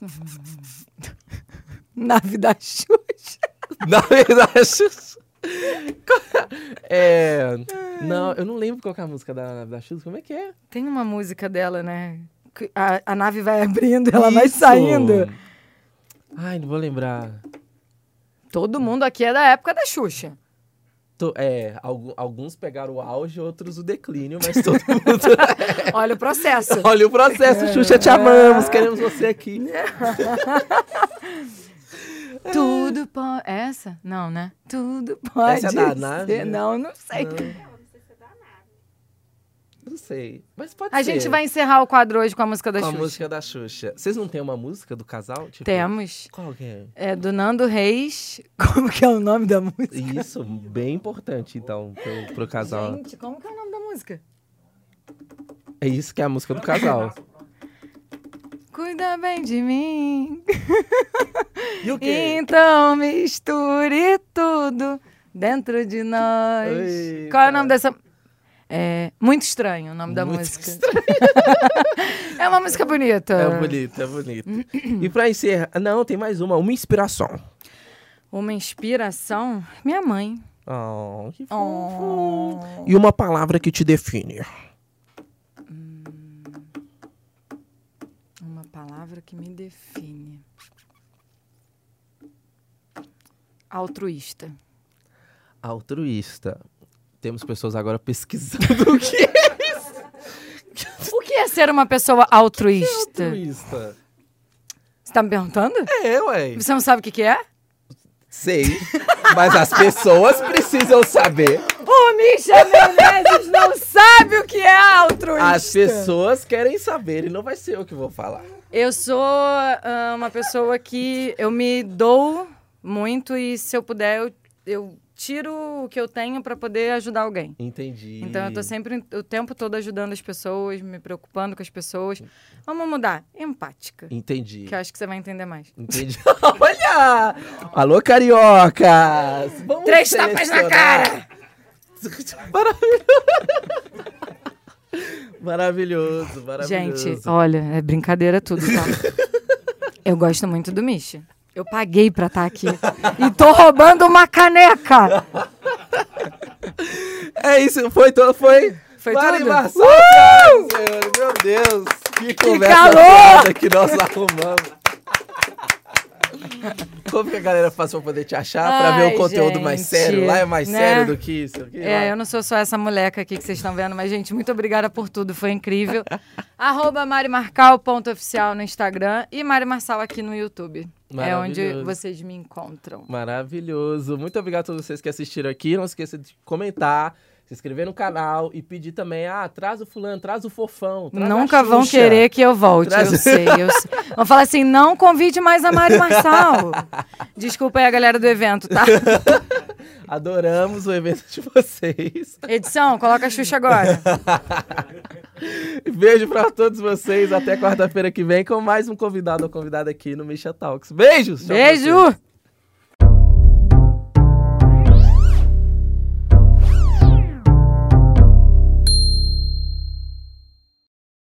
Nave da Xuxa. Na verdade... É... Não, eu não lembro qual é a música da, da Xuxa. Como é que é? Tem uma música dela, né? A, a nave vai abrindo, ela vai Isso. saindo. Ai, não vou lembrar. Todo mundo aqui é da época da Xuxa. É, algu- alguns pegaram o auge, outros o declínio, mas todo mundo... Olha o processo. Olha o processo, Xuxa, te amamos, queremos você aqui. Tudo pode. Essa? Não, né? Tudo pode. Essa é da ser. nave? Não, não sei. Não sei, mas pode A ser. gente vai encerrar o quadro hoje com a música da com a Xuxa. música da Xuxa. Vocês não têm uma música do casal? Tipo, Temos. Qual que é? É do Nando Reis. Como que é o nome da música? Isso, bem importante, então, pro, pro casal. Gente, como que é o nome da música? É isso que é a música do casal. Cuida bem de mim. E o quê? Então misture tudo dentro de nós. Eita. Qual é o nome dessa. É muito estranho o nome da Muito música. é uma música bonita. É bonito, é bonito. e pra encerrar... Não, tem mais uma. Uma inspiração. Uma inspiração? Minha mãe. Oh, que fofo. Oh. E uma palavra que te define. Uma palavra que me define. Altruísta. Altruísta. Temos pessoas agora pesquisando o que é O que é ser uma pessoa altruísta? altruísta. Você tá me perguntando? É, ué. Você não sabe o que, que é? Sei. Mas as pessoas precisam saber. O Misha Menezes não sabe o que é altruísta. As pessoas querem saber e não vai ser eu que vou falar. Eu sou ah, uma pessoa que eu me dou muito e se eu puder eu, eu tiro o que eu tenho pra poder ajudar alguém. Entendi. Então eu tô sempre o tempo todo ajudando as pessoas, me preocupando com as pessoas. Vamos mudar, empática. Entendi. Que eu acho que você vai entender mais. Entendi. Olha! Alô, cariocas! Vamos Três tapas na cara! Maravilhoso, maravilhoso. Gente, olha, é brincadeira tudo, tá? eu gosto muito do Misha. Eu paguei pra estar aqui. e tô roubando uma caneca! É isso, foi todo, foi. Foi Mari tudo? Marçal, Uh! senhores, meu Deus, que conversa calor! foda que nós arrumamos. Como que a galera faz pra poder te achar, pra ver Ai, o conteúdo mais gente, sério? Lá é mais né? sério do que isso. aqui, lá. É, eu não sou só essa moleca aqui que vocês estão vendo, mas, gente, muito obrigada por tudo, foi incrível. Arroba marimarcal.oficial no Instagram e Mari Marçal aqui no YouTube. É onde vocês me encontram. Maravilhoso. Muito obrigado a todos vocês que assistiram aqui. Não esqueça de comentar, se inscrever no canal e pedir também, ah, traz o fulano, traz o fofão. traz Nunca vão querer que eu volte, Traz- eu sei. Eu. Vão falar assim, não convide mais a Mari Marçal. Desculpa aí a galera do evento, tá? Adoramos o evento de vocês. Edição, coloca a Xuxa agora. Beijo pra todos vocês. Até quarta-feira que vem com mais um convidado ou convidada aqui no Misha Talks. Beijos! Beijo!